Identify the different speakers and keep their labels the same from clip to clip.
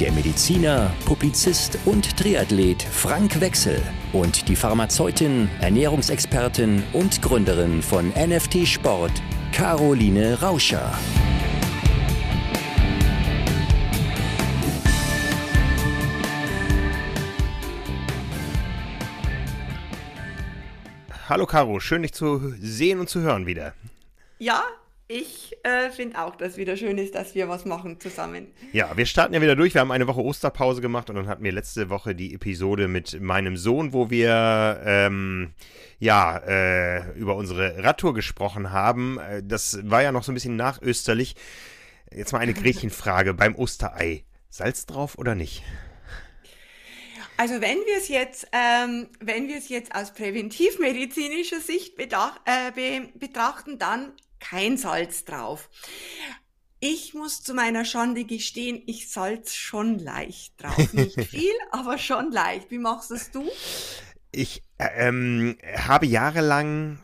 Speaker 1: der Mediziner, Publizist und Triathlet Frank Wechsel und die Pharmazeutin, Ernährungsexpertin und Gründerin von NFT Sport, Caroline Rauscher.
Speaker 2: Hallo Caro, schön dich zu sehen und zu hören wieder.
Speaker 3: Ja, ich äh, finde auch, dass es wieder schön ist, dass wir was machen zusammen.
Speaker 2: Ja, wir starten ja wieder durch. Wir haben eine Woche Osterpause gemacht und dann hatten wir letzte Woche die Episode mit meinem Sohn, wo wir ähm, ja äh, über unsere Radtour gesprochen haben. Äh, das war ja noch so ein bisschen nachösterlich. Jetzt mal eine Gretchenfrage beim Osterei. Salz drauf oder nicht?
Speaker 3: Also wenn wir es jetzt, ähm, wenn wir es jetzt aus präventivmedizinischer Sicht äh, be betrachten, dann kein Salz drauf. Ich muss zu meiner Schande gestehen, ich salz schon leicht drauf. Nicht viel, aber schon leicht. Wie machst es du?
Speaker 2: Ich äh, ähm, habe jahrelang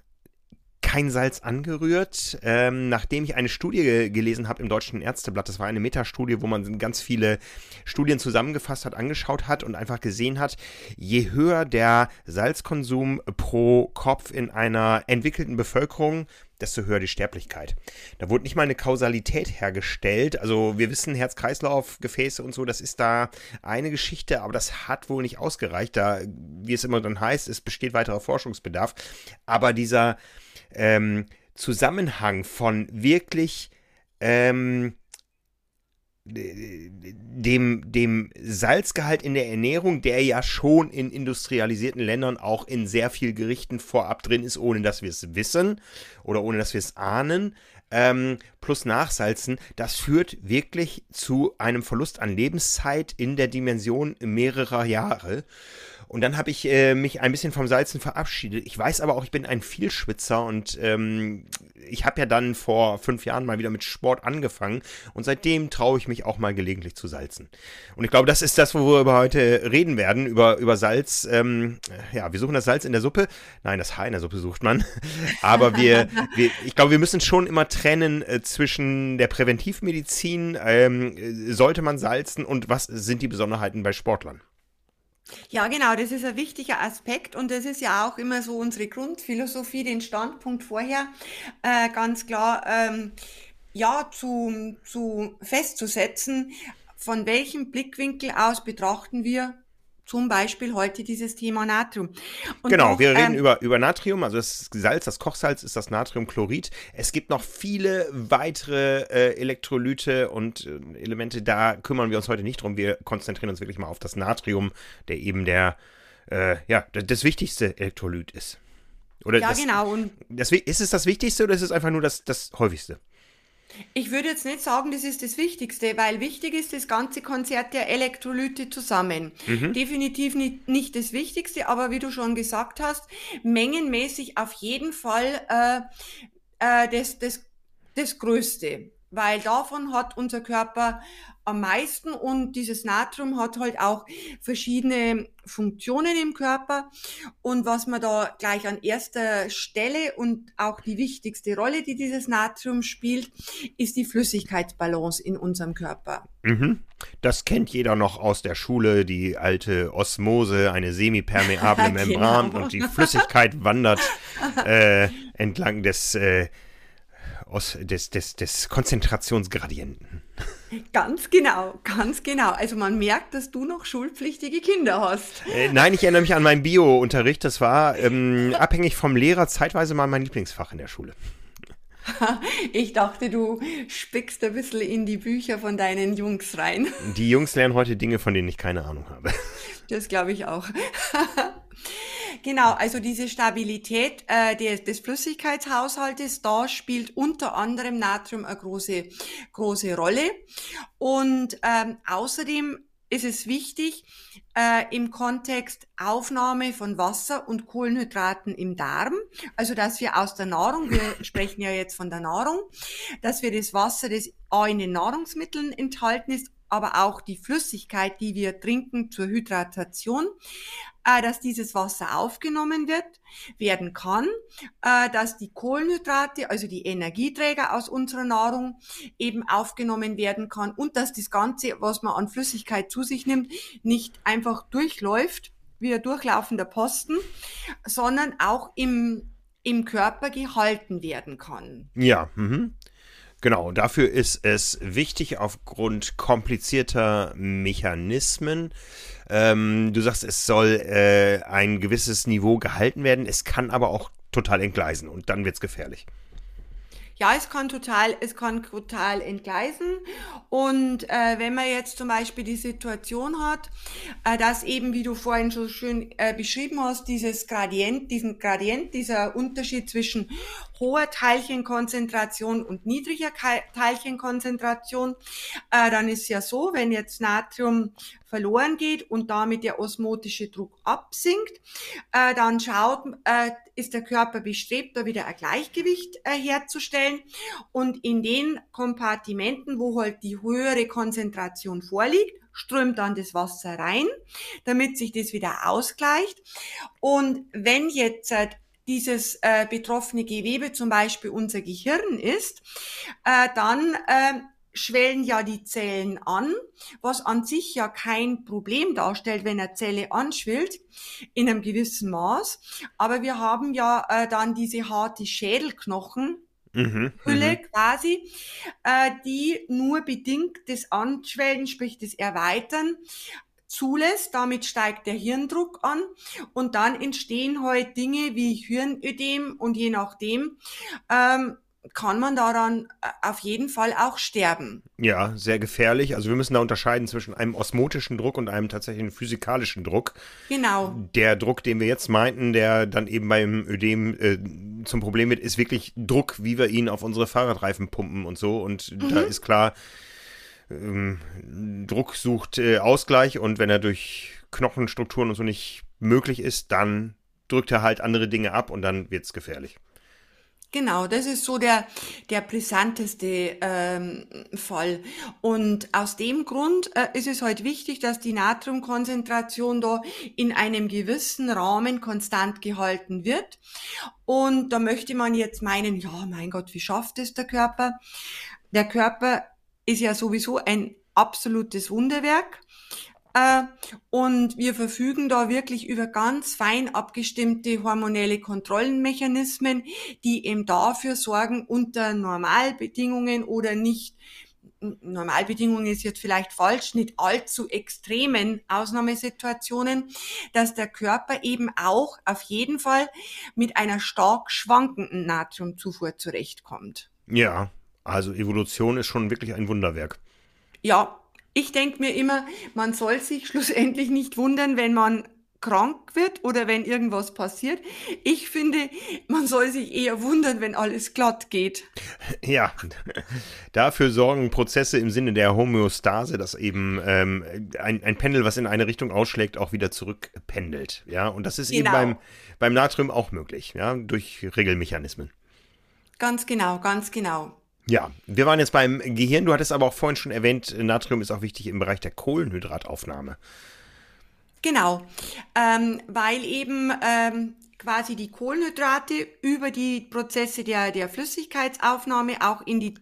Speaker 2: kein Salz angerührt. Ähm, nachdem ich eine Studie gelesen habe im Deutschen Ärzteblatt, das war eine Metastudie, wo man ganz viele Studien zusammengefasst hat, angeschaut hat und einfach gesehen hat, je höher der Salzkonsum pro Kopf in einer entwickelten Bevölkerung, desto höher die Sterblichkeit. Da wurde nicht mal eine Kausalität hergestellt. Also wir wissen, Herz-Kreislauf, Gefäße und so, das ist da eine Geschichte, aber das hat wohl nicht ausgereicht. Da, wie es immer dann heißt, es besteht weiterer Forschungsbedarf. Aber dieser ähm, Zusammenhang von wirklich ähm, dem, dem Salzgehalt in der Ernährung, der ja schon in industrialisierten Ländern auch in sehr viel Gerichten vorab drin ist, ohne dass wir es wissen oder ohne dass wir es ahnen, ähm, plus Nachsalzen, das führt wirklich zu einem Verlust an Lebenszeit in der Dimension mehrerer Jahre. Und dann habe ich äh, mich ein bisschen vom Salzen verabschiedet. Ich weiß aber auch, ich bin ein Vielschwitzer und ähm, ich habe ja dann vor fünf Jahren mal wieder mit Sport angefangen und seitdem traue ich mich auch mal gelegentlich zu salzen. Und ich glaube, das ist das, worüber wir heute reden werden, über, über Salz. Ähm, ja, wir suchen das Salz in der Suppe. Nein, das Haar in der Suppe sucht man. Aber wir, wir ich glaube, wir müssen schon immer trennen äh, zwischen der Präventivmedizin, ähm, sollte man salzen und was sind die Besonderheiten bei Sportlern.
Speaker 3: Ja, genau, das ist ein wichtiger Aspekt und das ist ja auch immer so unsere Grundphilosophie, den Standpunkt vorher äh, ganz klar ähm, ja zu, zu festzusetzen, von welchem Blickwinkel aus betrachten wir zum Beispiel heute dieses Thema Natrium.
Speaker 2: Und genau, auch, wir reden ähm, über, über Natrium, also das Salz, das Kochsalz ist das Natriumchlorid. Es gibt noch viele weitere äh, Elektrolyte und äh, Elemente, da kümmern wir uns heute nicht drum. Wir konzentrieren uns wirklich mal auf das Natrium, der eben der, äh, ja, das wichtigste Elektrolyt ist.
Speaker 3: Oder ja, das, genau. Und
Speaker 2: das, ist es das Wichtigste oder ist es einfach nur das, das häufigste?
Speaker 3: Ich würde jetzt nicht sagen, das ist das Wichtigste, weil wichtig ist das ganze Konzert der Elektrolyte zusammen. Mhm. Definitiv nicht, nicht das Wichtigste, aber wie du schon gesagt hast, mengenmäßig auf jeden Fall äh, äh, das, das, das Größte, weil davon hat unser Körper am meisten und dieses Natrium hat halt auch verschiedene Funktionen im Körper und was man da gleich an erster Stelle und auch die wichtigste Rolle, die dieses Natrium spielt, ist die Flüssigkeitsbalance in unserem Körper.
Speaker 2: Mhm. Das kennt jeder noch aus der Schule, die alte Osmose, eine semipermeable Membran genau. und die Flüssigkeit wandert äh, entlang des, äh, des, des, des Konzentrationsgradienten.
Speaker 3: Ganz genau, ganz genau. Also man merkt, dass du noch schulpflichtige Kinder hast.
Speaker 2: Äh, nein, ich erinnere mich an meinen Bio-Unterricht. Das war ähm, abhängig vom Lehrer zeitweise mal mein Lieblingsfach in der Schule.
Speaker 3: Ich dachte, du spickst ein bisschen in die Bücher von deinen Jungs rein.
Speaker 2: Die Jungs lernen heute Dinge, von denen ich keine Ahnung habe.
Speaker 3: Das glaube ich auch. Genau, also diese Stabilität äh, des, des Flüssigkeitshaushaltes, da spielt unter anderem Natrium eine große, große Rolle. Und ähm, außerdem ist es wichtig, äh, im Kontext Aufnahme von Wasser und Kohlenhydraten im Darm, also dass wir aus der Nahrung, wir sprechen ja jetzt von der Nahrung, dass wir das Wasser, das A in den Nahrungsmitteln enthalten ist, aber auch die Flüssigkeit, die wir trinken zur Hydratation, äh, dass dieses Wasser aufgenommen wird, werden kann, äh, dass die Kohlenhydrate, also die Energieträger aus unserer Nahrung eben aufgenommen werden kann und dass das Ganze, was man an Flüssigkeit zu sich nimmt, nicht einfach durchläuft wie ein durchlaufender Posten, sondern auch im, im Körper gehalten werden kann.
Speaker 2: Ja, mhm. Genau, dafür ist es wichtig aufgrund komplizierter Mechanismen. Ähm, du sagst, es soll äh, ein gewisses Niveau gehalten werden, es kann aber auch total entgleisen und dann wird es gefährlich.
Speaker 3: Ja, es kann total, es kann total entgleisen. Und äh, wenn man jetzt zum Beispiel die Situation hat, äh, dass eben, wie du vorhin so schön äh, beschrieben hast, dieses Gradient, diesen Gradient, dieser Unterschied zwischen hoher Teilchenkonzentration und niedriger Teilchenkonzentration, äh, dann ist ja so, wenn jetzt Natrium verloren geht und damit der osmotische Druck absinkt, äh, dann schaut, äh, ist der Körper bestrebt, da wieder ein Gleichgewicht äh, herzustellen. Und in den Kompartimenten, wo halt die höhere Konzentration vorliegt, strömt dann das Wasser rein, damit sich das wieder ausgleicht. Und wenn jetzt äh, dieses äh, betroffene Gewebe zum Beispiel unser Gehirn ist, äh, dann äh, schwellen ja die Zellen an, was an sich ja kein Problem darstellt, wenn eine Zelle anschwillt, in einem gewissen Maß. Aber wir haben ja äh, dann diese harte Schädelknochen, Mhm, Hülle mhm. quasi, äh, die nur bedingt das Anschwellen, sprich das Erweitern, zulässt. Damit steigt der Hirndruck an und dann entstehen halt Dinge wie Hirnödem und je nachdem ähm, kann man daran äh, auf jeden Fall auch sterben.
Speaker 2: Ja, sehr gefährlich. Also wir müssen da unterscheiden zwischen einem osmotischen Druck und einem tatsächlichen physikalischen Druck.
Speaker 3: Genau.
Speaker 2: Der Druck, den wir jetzt meinten, der dann eben beim Ödem äh, zum Problem wird, ist wirklich Druck, wie wir ihn auf unsere Fahrradreifen pumpen und so. Und mhm. da ist klar, ähm, Druck sucht äh, Ausgleich und wenn er durch Knochenstrukturen und so nicht möglich ist, dann drückt er halt andere Dinge ab und dann wird es gefährlich.
Speaker 3: Genau, das ist so der, der brisanteste ähm, Fall. Und aus dem Grund äh, ist es heute halt wichtig, dass die Natriumkonzentration da in einem gewissen Rahmen konstant gehalten wird. Und da möchte man jetzt meinen, ja, mein Gott, wie schafft es der Körper? Der Körper ist ja sowieso ein absolutes Wunderwerk. Äh, und wir verfügen da wirklich über ganz fein abgestimmte hormonelle Kontrollenmechanismen, die eben dafür sorgen, unter Normalbedingungen oder nicht Normalbedingungen ist jetzt vielleicht falsch, nicht allzu extremen Ausnahmesituationen, dass der Körper eben auch auf jeden Fall mit einer stark schwankenden Natriumzufuhr zurechtkommt.
Speaker 2: Ja, also Evolution ist schon wirklich ein Wunderwerk.
Speaker 3: Ja, ich denke mir immer, man soll sich schlussendlich nicht wundern, wenn man krank wird oder wenn irgendwas passiert. Ich finde, man soll sich eher wundern, wenn alles glatt geht.
Speaker 2: Ja, dafür sorgen Prozesse im Sinne der Homöostase, dass eben ähm, ein, ein Pendel, was in eine Richtung ausschlägt, auch wieder zurückpendelt. Ja, und das ist genau. eben beim, beim Natrium auch möglich, ja, durch Regelmechanismen.
Speaker 3: Ganz genau, ganz genau.
Speaker 2: Ja, wir waren jetzt beim Gehirn. Du hattest aber auch vorhin schon erwähnt, Natrium ist auch wichtig im Bereich der Kohlenhydrataufnahme.
Speaker 3: Genau, ähm, weil eben ähm, quasi die Kohlenhydrate über die Prozesse der, der Flüssigkeitsaufnahme auch in die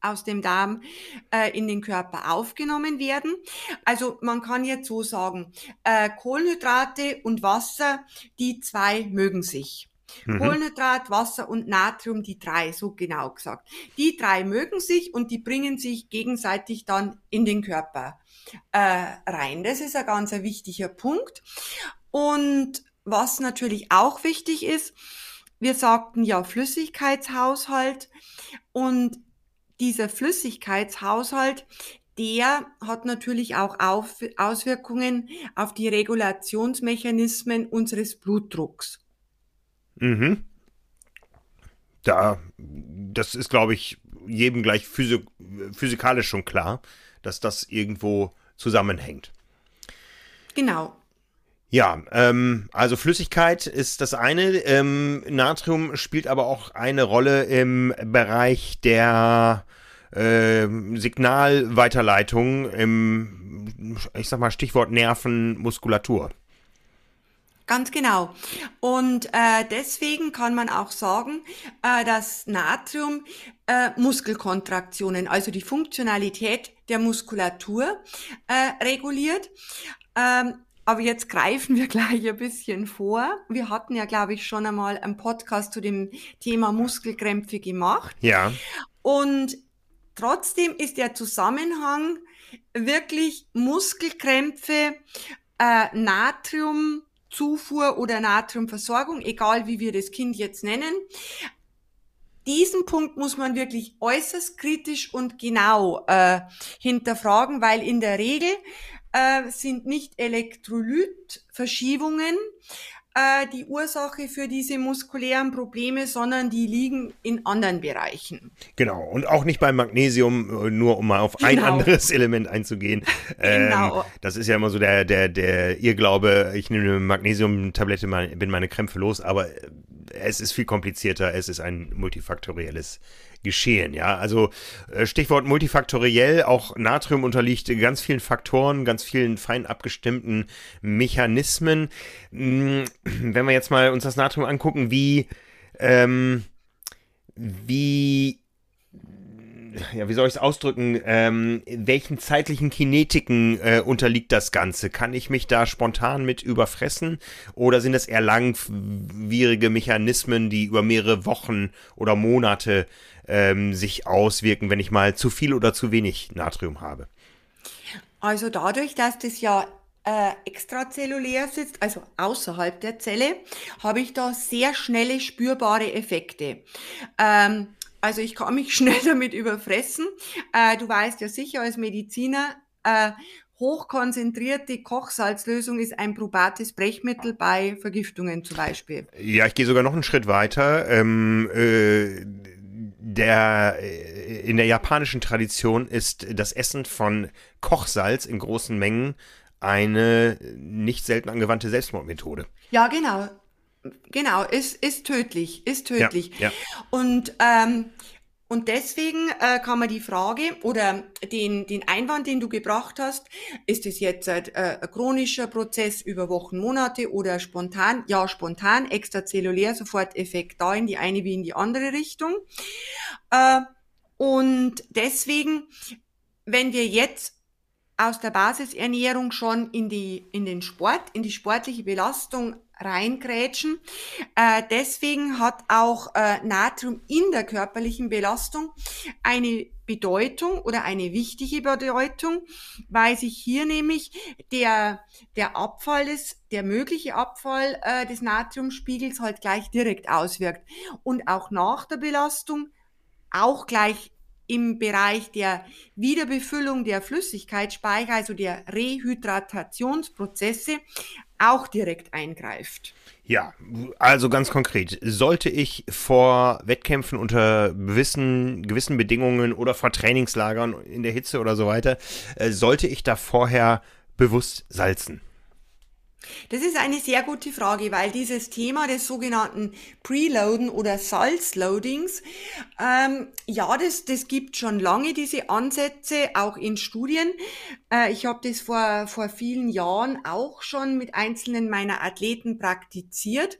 Speaker 3: aus dem Darm äh, in den Körper aufgenommen werden. Also man kann jetzt so sagen, äh, Kohlenhydrate und Wasser, die zwei mögen sich. Mhm. Kohlenhydrat, Wasser und Natrium, die drei, so genau gesagt. Die drei mögen sich und die bringen sich gegenseitig dann in den Körper äh, rein. Das ist ein ganz ein wichtiger Punkt. Und was natürlich auch wichtig ist, wir sagten ja Flüssigkeitshaushalt und dieser Flüssigkeitshaushalt, der hat natürlich auch auf, Auswirkungen auf die Regulationsmechanismen unseres Blutdrucks.
Speaker 2: Mhm. Da, das ist, glaube ich, jedem gleich physik physikalisch schon klar, dass das irgendwo zusammenhängt.
Speaker 3: Genau.
Speaker 2: Ja, ähm, also Flüssigkeit ist das eine. Ähm, Natrium spielt aber auch eine Rolle im Bereich der äh, Signalweiterleitung im, ich sag mal, Stichwort Nerven, Muskulatur.
Speaker 3: Ganz genau. Und äh, deswegen kann man auch sagen, äh, dass Natrium äh, Muskelkontraktionen, also die Funktionalität der Muskulatur äh, reguliert. Ähm, aber jetzt greifen wir gleich ein bisschen vor. Wir hatten ja, glaube ich, schon einmal einen Podcast zu dem Thema Muskelkrämpfe gemacht.
Speaker 2: Ja.
Speaker 3: Und trotzdem ist der Zusammenhang wirklich Muskelkrämpfe, äh, Natriumzufuhr oder Natriumversorgung, egal wie wir das Kind jetzt nennen. Diesen Punkt muss man wirklich äußerst kritisch und genau äh, hinterfragen, weil in der Regel äh, sind nicht Elektrolytverschiebungen äh, die Ursache für diese muskulären Probleme, sondern die liegen in anderen Bereichen.
Speaker 2: Genau, und auch nicht beim Magnesium, äh, nur um mal auf ein genau. anderes Element einzugehen. genau. Ähm, das ist ja immer so der, der, der Irrglaube, ich nehme eine Magnesiumtablette, bin meine Krämpfe los, aber es ist viel komplizierter, es ist ein multifaktorielles geschehen. Ja, also äh, Stichwort multifaktoriell, auch Natrium unterliegt ganz vielen Faktoren, ganz vielen fein abgestimmten Mechanismen. Hm, wenn wir jetzt mal uns das Natrium angucken, wie, ähm, wie ja, wie soll ich es ausdrücken, ähm, welchen zeitlichen Kinetiken äh, unterliegt das Ganze? Kann ich mich da spontan mit überfressen oder sind das eher langwierige Mechanismen, die über mehrere Wochen oder Monate ähm, sich auswirken, wenn ich mal zu viel oder zu wenig Natrium habe?
Speaker 3: Also dadurch, dass das ja äh, extrazellulär sitzt, also außerhalb der Zelle, habe ich da sehr schnelle spürbare Effekte. Ähm, also ich kann mich schnell damit überfressen. Äh, du weißt ja sicher als Mediziner, äh, hochkonzentrierte Kochsalzlösung ist ein probates Brechmittel bei Vergiftungen zum Beispiel.
Speaker 2: Ja, ich gehe sogar noch einen Schritt weiter. Ähm, äh, der, äh, in der japanischen Tradition ist das Essen von Kochsalz in großen Mengen eine nicht selten angewandte Selbstmordmethode.
Speaker 3: Ja, genau. Genau, ist, ist tödlich, ist tödlich.
Speaker 2: Ja, ja.
Speaker 3: Und, ähm, und deswegen äh, kann man die Frage oder den, den Einwand, den du gebracht hast, ist es jetzt äh, ein chronischer Prozess über Wochen, Monate oder spontan? Ja, spontan, extrazellulär, sofort Effekt da in die eine wie in die andere Richtung. Äh, und deswegen, wenn wir jetzt aus der Basisernährung schon in die, in den Sport, in die sportliche Belastung reingrätschen. Äh, deswegen hat auch äh, Natrium in der körperlichen Belastung eine Bedeutung oder eine wichtige Bedeutung, weil sich hier nämlich der, der Abfall des, der mögliche Abfall äh, des Natriumspiegels halt gleich direkt auswirkt. Und auch nach der Belastung auch gleich im Bereich der Wiederbefüllung der Flüssigkeitsspeicher, also der Rehydratationsprozesse, auch direkt eingreift.
Speaker 2: Ja, also ganz konkret, sollte ich vor Wettkämpfen unter gewissen, gewissen Bedingungen oder vor Trainingslagern in der Hitze oder so weiter, äh, sollte ich da vorher bewusst salzen?
Speaker 3: Das ist eine sehr gute Frage, weil dieses Thema des sogenannten Preloaden oder Salzloadings, ähm, ja, das, das gibt schon lange diese Ansätze, auch in Studien. Äh, ich habe das vor, vor vielen Jahren auch schon mit einzelnen meiner Athleten praktiziert.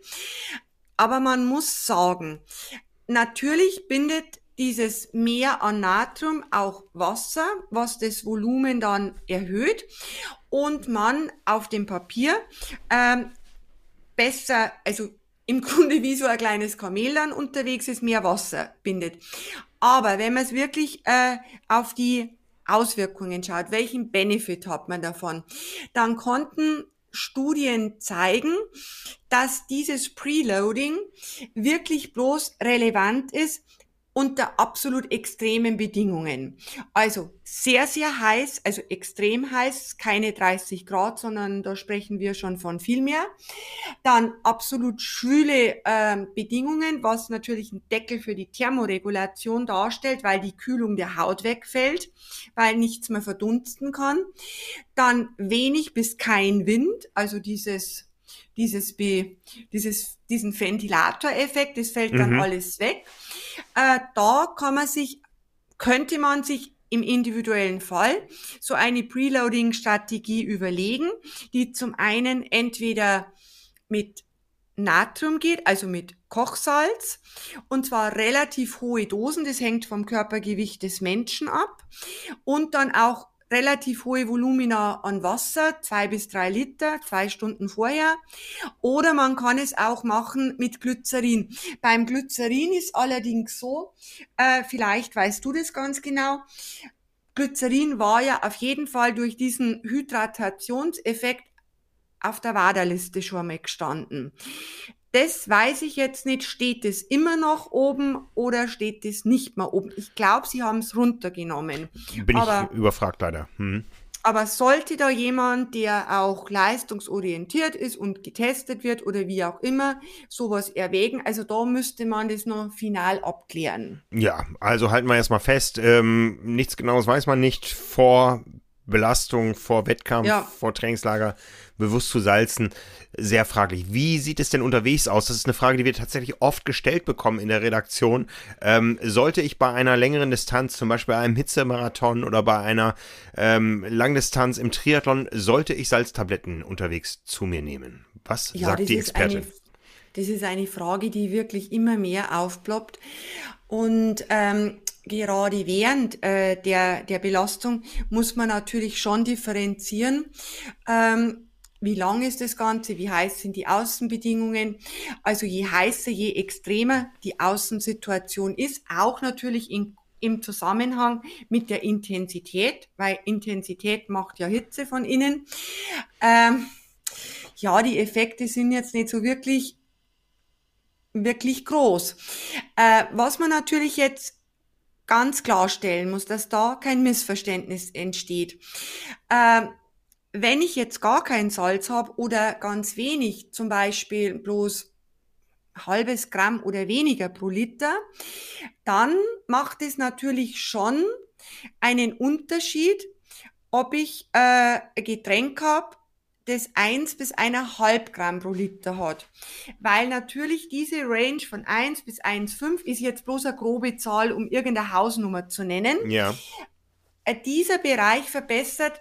Speaker 3: Aber man muss sagen, natürlich bindet dieses Mehr an Natrium auch Wasser, was das Volumen dann erhöht und man auf dem Papier ähm, besser, also im Grunde wie so ein kleines Kamel dann unterwegs ist, mehr Wasser bindet. Aber wenn man es wirklich äh, auf die Auswirkungen schaut, welchen Benefit hat man davon, dann konnten Studien zeigen, dass dieses Preloading wirklich bloß relevant ist, unter absolut extremen Bedingungen. Also sehr, sehr heiß, also extrem heiß, keine 30 Grad, sondern da sprechen wir schon von viel mehr. Dann absolut schwüle äh, Bedingungen, was natürlich ein Deckel für die Thermoregulation darstellt, weil die Kühlung der Haut wegfällt, weil nichts mehr verdunsten kann. Dann wenig bis kein Wind, also dieses dieses, dieses, diesen Ventilatoreffekt, das fällt dann mhm. alles weg. Äh, da kann man sich, könnte man sich im individuellen Fall so eine Preloading-Strategie überlegen, die zum einen entweder mit Natrium geht, also mit Kochsalz, und zwar relativ hohe Dosen, das hängt vom Körpergewicht des Menschen ab, und dann auch relativ hohe Volumina an Wasser, zwei bis drei Liter, zwei Stunden vorher. Oder man kann es auch machen mit Glycerin. Beim Glycerin ist allerdings so, äh, vielleicht weißt du das ganz genau, Glycerin war ja auf jeden Fall durch diesen Hydratationseffekt auf der Waderliste schon mal gestanden. Das weiß ich jetzt nicht, steht es immer noch oben oder steht es nicht mehr oben. Ich glaube, sie haben es runtergenommen.
Speaker 2: Bin aber, ich überfragt leider. Hm.
Speaker 3: Aber sollte da jemand, der auch leistungsorientiert ist und getestet wird oder wie auch immer, sowas erwägen, also da müsste man das noch final abklären.
Speaker 2: Ja, also halten wir erstmal fest, ähm, nichts Genaues weiß man nicht vor Belastung, vor Wettkampf, ja. vor Trainingslager bewusst zu salzen, sehr fraglich. Wie sieht es denn unterwegs aus? Das ist eine Frage, die wir tatsächlich oft gestellt bekommen in der Redaktion. Ähm, sollte ich bei einer längeren Distanz, zum Beispiel einem Hitzemarathon oder bei einer ähm, Langdistanz im Triathlon, sollte ich Salztabletten unterwegs zu mir nehmen? Was ja, sagt die Expertin?
Speaker 3: Das ist eine Frage, die wirklich immer mehr aufploppt. Und ähm, gerade während äh, der, der Belastung muss man natürlich schon differenzieren. Ähm, wie lang ist das Ganze? Wie heiß sind die Außenbedingungen? Also je heißer, je extremer die Außensituation ist, auch natürlich in, im Zusammenhang mit der Intensität, weil Intensität macht ja Hitze von innen. Ähm, ja, die Effekte sind jetzt nicht so wirklich wirklich groß. Äh, was man natürlich jetzt ganz klarstellen muss, dass da kein Missverständnis entsteht. Äh, wenn ich jetzt gar kein Salz habe oder ganz wenig, zum Beispiel bloß halbes Gramm oder weniger pro Liter, dann macht es natürlich schon einen Unterschied, ob ich äh, ein Getränk habe, das 1 bis 1,5 Gramm pro Liter hat. Weil natürlich diese Range von 1 bis 1,5 ist jetzt bloß eine grobe Zahl, um irgendeine Hausnummer zu nennen.
Speaker 2: Ja.
Speaker 3: Äh, dieser Bereich verbessert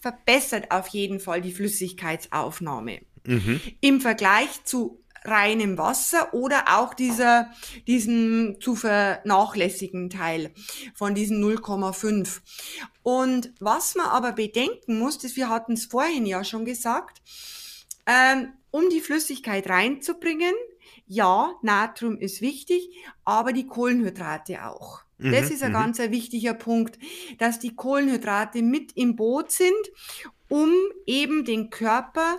Speaker 3: verbessert auf jeden Fall die Flüssigkeitsaufnahme. Mhm. Im Vergleich zu reinem Wasser oder auch dieser, diesen zu vernachlässigen Teil von diesen 0,5. Und was man aber bedenken muss, das wir hatten es vorhin ja schon gesagt, ähm, um die Flüssigkeit reinzubringen, ja, Natrium ist wichtig, aber die Kohlenhydrate auch. Das mhm, ist ein mhm. ganz ein wichtiger Punkt, dass die Kohlenhydrate mit im Boot sind, um eben den Körper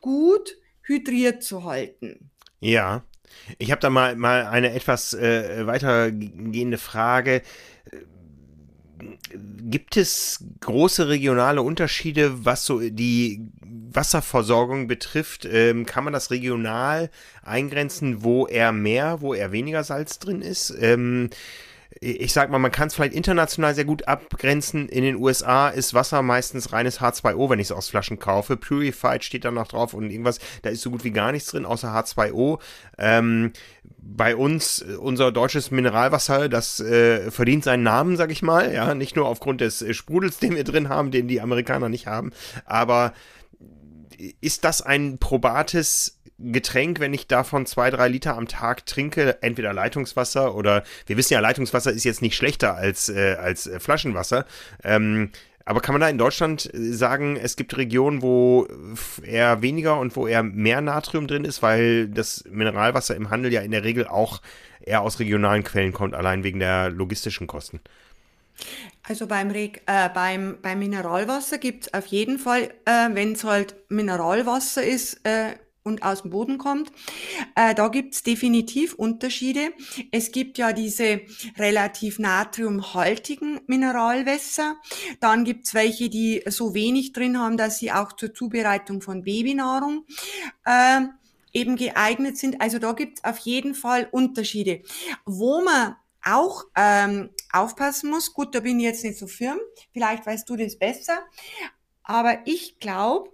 Speaker 3: gut hydriert zu halten.
Speaker 2: Ja, ich habe da mal, mal eine etwas äh, weitergehende Frage. Gibt es große regionale Unterschiede, was so die Wasserversorgung betrifft? Ähm, kann man das regional eingrenzen, wo er mehr, wo er weniger Salz drin ist? Ähm, ich sag mal, man kann es vielleicht international sehr gut abgrenzen. In den USA ist Wasser meistens reines H2O, wenn ich es aus Flaschen kaufe. Purified steht da noch drauf und irgendwas, da ist so gut wie gar nichts drin, außer H2O. Ähm, bei uns, unser deutsches Mineralwasser, das äh, verdient seinen Namen, sag ich mal. Ja, nicht nur aufgrund des äh, Sprudels, den wir drin haben, den die Amerikaner nicht haben, aber ist das ein probates Getränk, wenn ich davon zwei, drei Liter am Tag trinke, entweder Leitungswasser oder wir wissen ja, Leitungswasser ist jetzt nicht schlechter als, äh, als äh, Flaschenwasser. Ähm, aber kann man da in Deutschland äh, sagen, es gibt Regionen, wo eher weniger und wo eher mehr Natrium drin ist, weil das Mineralwasser im Handel ja in der Regel auch eher aus regionalen Quellen kommt, allein wegen der logistischen Kosten?
Speaker 3: Also beim, Reg äh, beim, beim Mineralwasser gibt es auf jeden Fall, äh, wenn es halt Mineralwasser ist, äh, und aus dem Boden kommt. Äh, da gibt's definitiv Unterschiede. Es gibt ja diese relativ natriumhaltigen Mineralwässer. Dann gibt's welche, die so wenig drin haben, dass sie auch zur Zubereitung von Babynahrung äh, eben geeignet sind. Also da gibt's auf jeden Fall Unterschiede. Wo man auch ähm, aufpassen muss, gut, da bin ich jetzt nicht so firm, vielleicht weißt du das besser, aber ich glaube,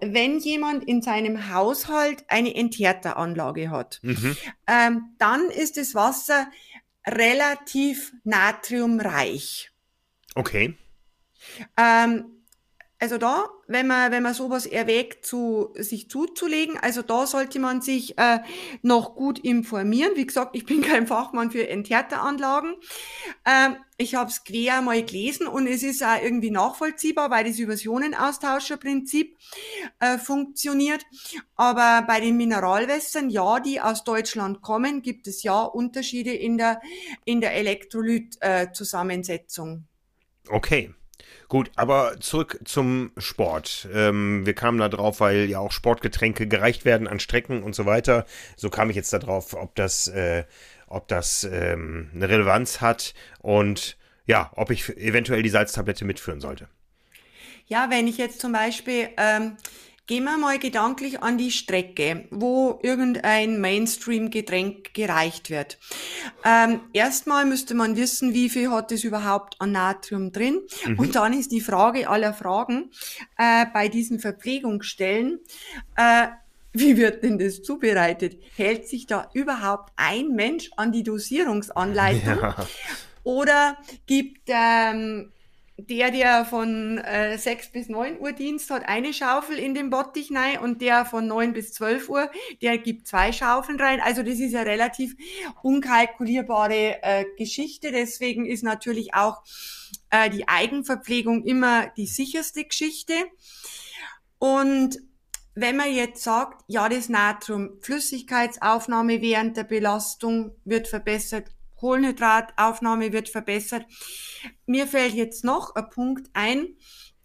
Speaker 3: wenn jemand in seinem Haushalt eine Enthärteranlage hat, mhm. ähm, dann ist das Wasser relativ natriumreich.
Speaker 2: Okay.
Speaker 3: Ähm, also da, wenn man, wenn man sowas erwägt, zu, sich zuzulegen, also da sollte man sich äh, noch gut informieren. Wie gesagt, ich bin kein Fachmann für Enthärteranlagen. Ähm, ich habe es quer mal gelesen und es ist auch irgendwie nachvollziehbar, weil das übers Ionenaustauscherprinzip äh, funktioniert. Aber bei den Mineralwässern, ja, die aus Deutschland kommen, gibt es ja Unterschiede in der, in der Elektrolyt-Zusammensetzung.
Speaker 2: Äh, okay. Gut, aber zurück zum Sport. Ähm, wir kamen da drauf, weil ja auch Sportgetränke gereicht werden an Strecken und so weiter. So kam ich jetzt da drauf, ob das, äh, ob das ähm, eine Relevanz hat und ja, ob ich eventuell die Salztablette mitführen sollte.
Speaker 3: Ja, wenn ich jetzt zum Beispiel ähm, Gehen wir mal gedanklich an die Strecke, wo irgendein Mainstream-Getränk gereicht wird. Ähm, erstmal müsste man wissen, wie viel hat es überhaupt an Natrium drin. Mhm. Und dann ist die Frage aller Fragen äh, bei diesen Verpflegungsstellen, äh, wie wird denn das zubereitet? Hält sich da überhaupt ein Mensch an die Dosierungsanleitung? Ja. Oder gibt ähm, der, der von äh, 6 bis 9 Uhr Dienst hat, eine Schaufel in den Bottich rein und der von 9 bis 12 Uhr, der gibt zwei Schaufeln rein. Also das ist eine relativ unkalkulierbare äh, Geschichte. Deswegen ist natürlich auch äh, die Eigenverpflegung immer die sicherste Geschichte. Und wenn man jetzt sagt, ja, das Natrium, Flüssigkeitsaufnahme während der Belastung wird verbessert, Kohlenhydrataufnahme wird verbessert. Mir fällt jetzt noch ein Punkt ein.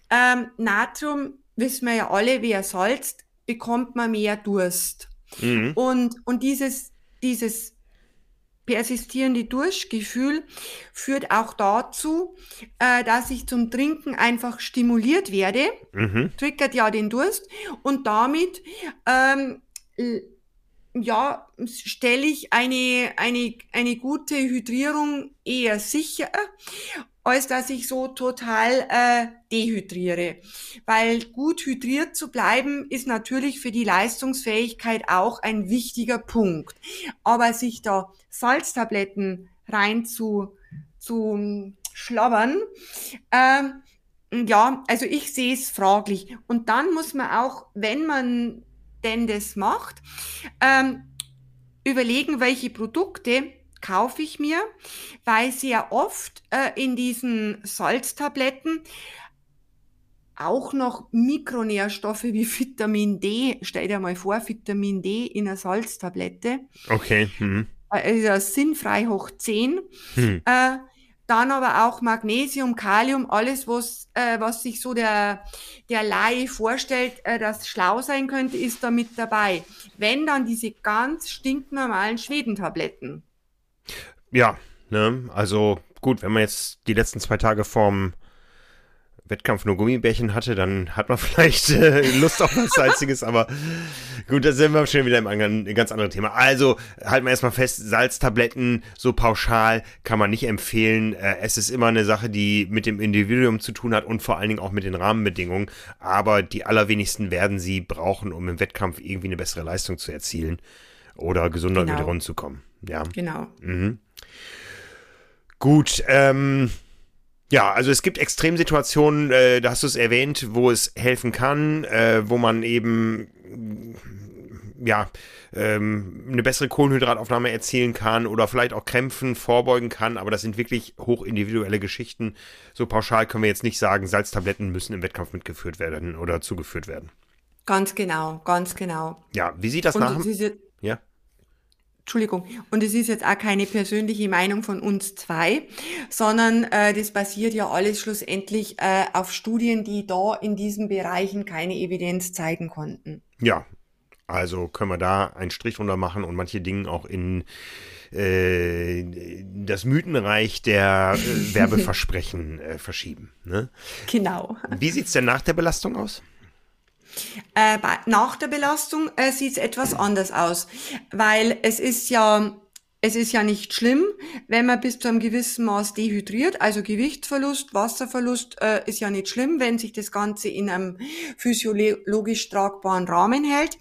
Speaker 3: Ähm, Natrium, wissen wir ja alle, wie er salzt, bekommt man mehr Durst. Mhm. Und, und dieses, dieses persistierende Durstgefühl führt auch dazu, äh, dass ich zum Trinken einfach stimuliert werde, mhm. triggert ja den Durst und damit ähm, ja, stelle ich eine, eine, eine gute Hydrierung eher sicher, als dass ich so total äh, dehydriere. Weil gut hydriert zu bleiben, ist natürlich für die Leistungsfähigkeit auch ein wichtiger Punkt. Aber sich da Salztabletten rein zu, zu schlabbern, äh, ja, also ich sehe es fraglich. Und dann muss man auch, wenn man denn das macht, ähm, überlegen, welche Produkte kaufe ich mir, weil sehr oft äh, in diesen Salztabletten auch noch Mikronährstoffe wie Vitamin D, stell dir mal vor, Vitamin D in einer Salztablette.
Speaker 2: Okay. Mhm.
Speaker 3: Also sinnfrei hoch 10. Mhm. Äh, dann aber auch Magnesium, Kalium, alles, was, äh, was sich so der, der Laie vorstellt, äh, das schlau sein könnte, ist da mit dabei. Wenn dann diese ganz stinknormalen Schwedentabletten.
Speaker 2: Ja, ne, also gut, wenn man jetzt die letzten zwei Tage vorm Wettkampf nur Gummibärchen hatte, dann hat man vielleicht äh, Lust auf was Salziges, aber gut, da sind wir schon wieder im anderen, ganz anderen Thema. Also halten wir erstmal fest, Salztabletten so pauschal kann man nicht empfehlen. Äh, es ist immer eine Sache, die mit dem Individuum zu tun hat und vor allen Dingen auch mit den Rahmenbedingungen, aber die allerwenigsten werden sie brauchen, um im Wettkampf irgendwie eine bessere Leistung zu erzielen oder gesunder genau. über die Runden zu kommen. Ja.
Speaker 3: Genau.
Speaker 2: Mhm. Gut, ähm, ja, also es gibt Extremsituationen, äh, da hast du es erwähnt, wo es helfen kann, äh, wo man eben ja ähm, eine bessere Kohlenhydrataufnahme erzielen kann oder vielleicht auch Krämpfen vorbeugen kann, aber das sind wirklich hochindividuelle Geschichten. So pauschal können wir jetzt nicht sagen, Salztabletten müssen im Wettkampf mitgeführt werden oder zugeführt werden.
Speaker 3: Ganz genau, ganz genau.
Speaker 2: Ja, wie sieht das Und nach?
Speaker 3: Ja. Entschuldigung, und es ist jetzt auch keine persönliche Meinung von uns zwei, sondern äh, das basiert ja alles schlussendlich äh, auf Studien, die da in diesen Bereichen keine Evidenz zeigen konnten.
Speaker 2: Ja, Also können wir da einen Strich drunter machen und manche Dinge auch in äh, das Mythenreich der äh, Werbeversprechen äh, verschieben. Ne?
Speaker 3: Genau.
Speaker 2: Wie sieht es denn nach der Belastung aus?
Speaker 3: Äh, bei, nach der Belastung äh, sieht es etwas anders aus, weil es ist ja es ist ja nicht schlimm, wenn man bis zu einem gewissen Maß dehydriert, also Gewichtsverlust, Wasserverlust äh, ist ja nicht schlimm, wenn sich das Ganze in einem physiologisch tragbaren Rahmen hält.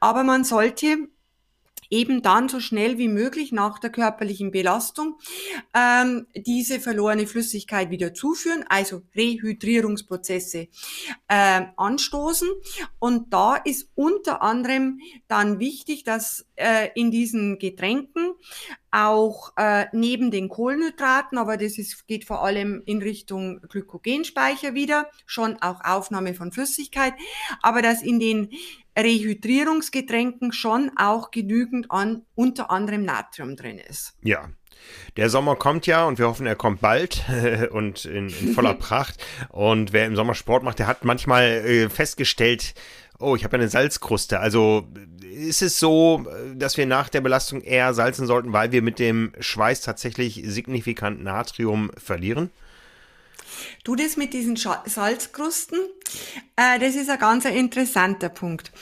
Speaker 3: Aber man sollte eben dann so schnell wie möglich nach der körperlichen Belastung ähm, diese verlorene Flüssigkeit wieder zuführen, also Rehydrierungsprozesse äh, anstoßen. Und da ist unter anderem dann wichtig, dass äh, in diesen Getränken auch äh, neben den Kohlenhydraten, aber das ist, geht vor allem in Richtung Glykogenspeicher wieder, schon auch Aufnahme von Flüssigkeit, aber dass in den Rehydrierungsgetränken schon auch genügend an unter anderem Natrium drin ist.
Speaker 2: Ja. Der Sommer kommt ja und wir hoffen, er kommt bald und in, in voller Pracht. Und wer im Sommer Sport macht, der hat manchmal äh, festgestellt, oh, ich habe ja eine Salzkruste. Also ist es so, dass wir nach der Belastung eher salzen sollten, weil wir mit dem Schweiß tatsächlich signifikant Natrium verlieren?
Speaker 3: Du, das mit diesen Salzkrusten, äh, das ist ein ganz interessanter Punkt,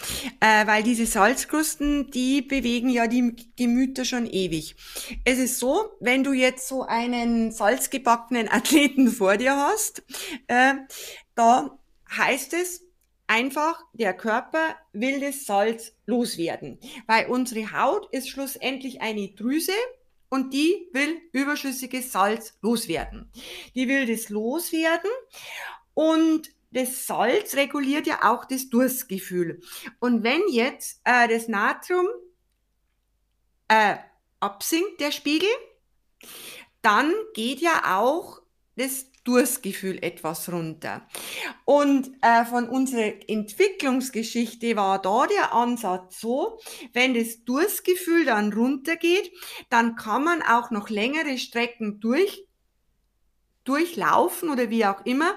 Speaker 3: äh, weil diese Salzkrusten, die bewegen ja die Gemüter schon ewig. Es ist so, wenn du jetzt so einen salzgebackenen Athleten vor dir hast, äh, da heißt es, einfach, der Körper will das Salz loswerden, weil unsere Haut ist schlussendlich eine Drüse, und die will überschüssiges Salz loswerden. Die will das loswerden und das Salz reguliert ja auch das Durstgefühl. Und wenn jetzt äh, das Natrium äh, absinkt, der Spiegel, dann geht ja auch das Durstgefühl etwas runter. Und äh, von unserer Entwicklungsgeschichte war da der Ansatz so, wenn das Durstgefühl dann runtergeht, dann kann man auch noch längere Strecken durch durchlaufen oder wie auch immer,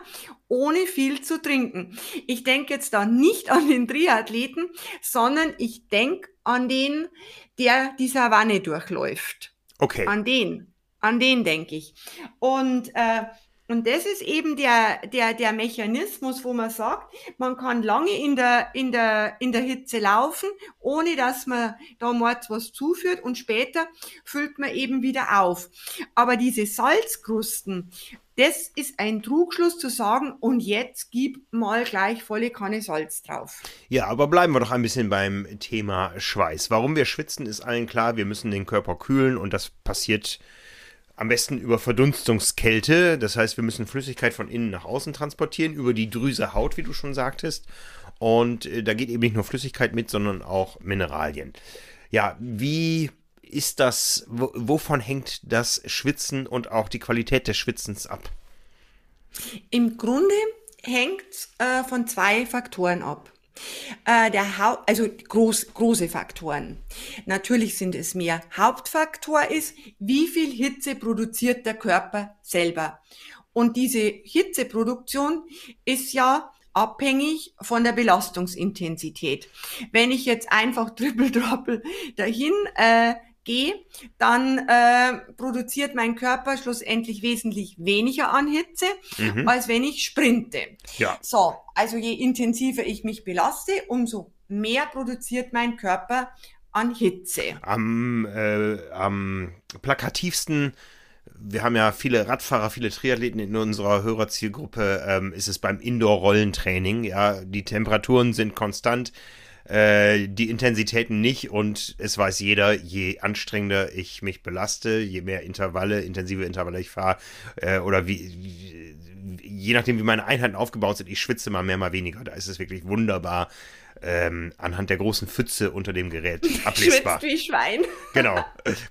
Speaker 3: ohne viel zu trinken. Ich denke jetzt da nicht an den Triathleten, sondern ich denke an den, der die Savanne durchläuft.
Speaker 2: Okay.
Speaker 3: An den, an den denke ich. Und äh, und das ist eben der, der, der Mechanismus, wo man sagt, man kann lange in der, in der, in der Hitze laufen, ohne dass man da mords was zuführt und später füllt man eben wieder auf. Aber diese Salzkrusten, das ist ein Trugschluss zu sagen, und jetzt gib mal gleich volle Kanne Salz drauf.
Speaker 2: Ja, aber bleiben wir doch ein bisschen beim Thema Schweiß. Warum wir schwitzen, ist allen klar. Wir müssen den Körper kühlen und das passiert am besten über Verdunstungskälte. Das heißt, wir müssen Flüssigkeit von innen nach außen transportieren, über die Drüse Haut, wie du schon sagtest. Und äh, da geht eben nicht nur Flüssigkeit mit, sondern auch Mineralien. Ja, wie ist das, wovon hängt das Schwitzen und auch die Qualität des Schwitzens ab?
Speaker 3: Im Grunde hängt äh, von zwei Faktoren ab. Äh, der Haupt, also groß, große Faktoren. Natürlich sind es mehr. Hauptfaktor ist, wie viel Hitze produziert der Körper selber. Und diese Hitzeproduktion ist ja abhängig von der Belastungsintensität. Wenn ich jetzt einfach trippel dahin äh, gehe, dann äh, produziert mein Körper schlussendlich wesentlich weniger an Hitze, mhm. als wenn ich sprinte.
Speaker 2: Ja.
Speaker 3: So, also je intensiver ich mich belaste, umso mehr produziert mein Körper an Hitze.
Speaker 2: Am, äh, am plakativsten wir haben ja viele Radfahrer, viele Triathleten in unserer Hörerzielgruppe, ähm, ist es beim Indoor-Rollentraining. Ja, die Temperaturen sind konstant. Äh, die Intensitäten nicht und es weiß jeder, je anstrengender ich mich belaste, je mehr Intervalle, intensive Intervalle ich fahre äh, oder wie, je nachdem, wie meine Einheiten aufgebaut sind, ich schwitze mal mehr, mal weniger. Da ist es wirklich wunderbar, ähm, anhand der großen Pfütze unter dem Gerät ablesbar.
Speaker 3: Schwitzt wie Schwein.
Speaker 2: Genau.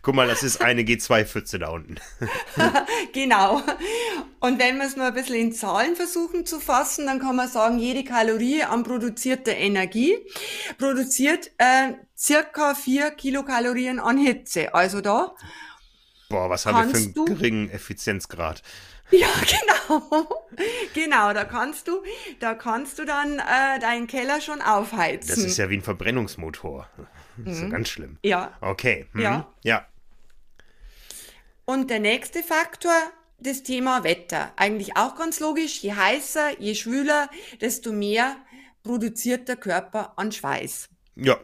Speaker 2: Guck mal, das ist eine G2-Pfütze da unten.
Speaker 3: genau. Und wenn wir es nur ein bisschen in Zahlen versuchen zu fassen, dann kann man sagen, jede Kalorie an produzierter Energie produziert äh, circa 4 Kilokalorien an Hitze. Also da.
Speaker 2: Boah, was haben wir für einen geringen Effizienzgrad?
Speaker 3: Ja, genau. genau, da kannst du, da kannst du dann äh, deinen Keller schon aufheizen.
Speaker 2: Das ist ja wie ein Verbrennungsmotor. Das ist ja ganz schlimm.
Speaker 3: Ja.
Speaker 2: Okay. Mhm.
Speaker 3: Ja.
Speaker 2: Ja.
Speaker 3: Und der nächste Faktor, das Thema Wetter. Eigentlich auch ganz logisch. Je heißer, je schwüler, desto mehr produziert der Körper an Schweiß.
Speaker 2: Ja.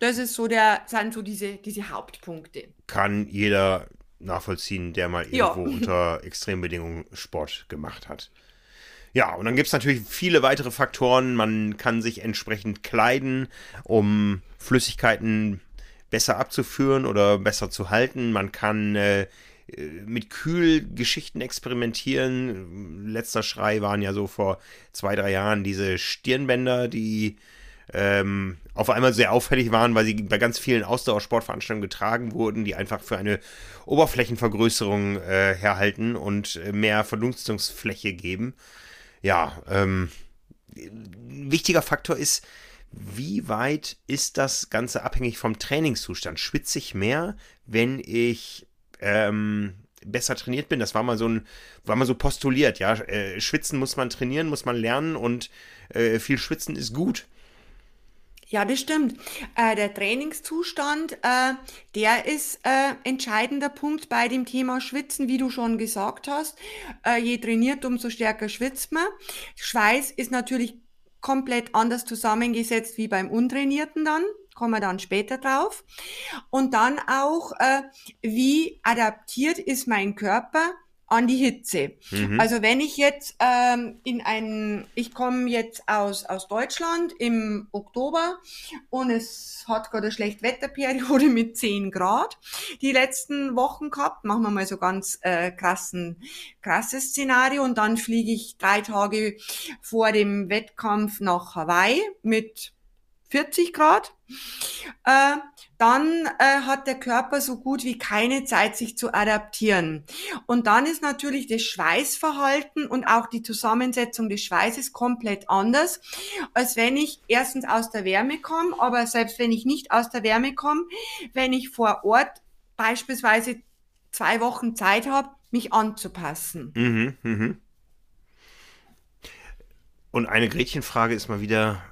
Speaker 3: Das ist so der, sind so diese, diese Hauptpunkte.
Speaker 2: Kann jeder nachvollziehen, der mal
Speaker 3: Ja.
Speaker 2: irgendwo unter Extrembedingungen Sport gemacht hat. Ja, und dann gibt es natürlich viele weitere Faktoren. Man kann sich entsprechend kleiden, um Flüssigkeiten besser abzuführen oder besser zu halten. Man kann äh, mit Kühlgeschichten experimentieren. Letzter Schrei waren ja so vor zwei, drei Jahren diese Stirnbänder, die ähm, auf einmal sehr auffällig waren, weil sie bei ganz vielen Ausdauersportveranstaltungen getragen wurden, die einfach für eine Oberflächenvergrößerung äh, herhalten und äh, mehr Verdunstungsfläche geben. Ja, ähm, wichtiger Faktor ist, wie weit ist das Ganze abhängig vom Trainingszustand? Schwitze ich mehr, wenn ich ähm, besser trainiert bin? Das war mal so ein, war mal so postuliert, ja. Äh, schwitzen muss man trainieren, muss man lernen und äh, viel Schwitzen ist gut.
Speaker 3: Ja, das stimmt. Äh, der Trainingszustand, äh, der ist äh, entscheidender Punkt bei dem Thema Schwitzen, wie du schon gesagt hast. Äh, je trainiert, umso stärker schwitzt man. Schweiß ist natürlich komplett anders zusammengesetzt wie beim Untrainierten dann. Kommen wir dann später drauf. Und dann auch, äh, wie adaptiert ist mein Körper an die Hitze. Also wenn ich jetzt ähm, in ein, ich komme jetzt aus, aus Deutschland im Oktober und es hat gerade eine Schlechtwetterperiode mit 10 Grad die letzten Wochen gehabt, machen wir mal so ganz äh, krassen, krasses Szenario und dann fliege ich drei Tage vor dem Wettkampf nach Hawaii mit 40 Grad, äh, dann äh, hat der Körper so gut wie keine Zeit, sich zu adaptieren. Und dann ist natürlich das Schweißverhalten und auch die Zusammensetzung des Schweißes komplett anders, als wenn ich erstens aus der Wärme komme, aber selbst wenn ich nicht aus der Wärme komme, wenn ich vor Ort beispielsweise zwei Wochen Zeit habe, mich anzupassen.
Speaker 2: Mhm, mhm. Und eine Gretchenfrage ist mal wieder,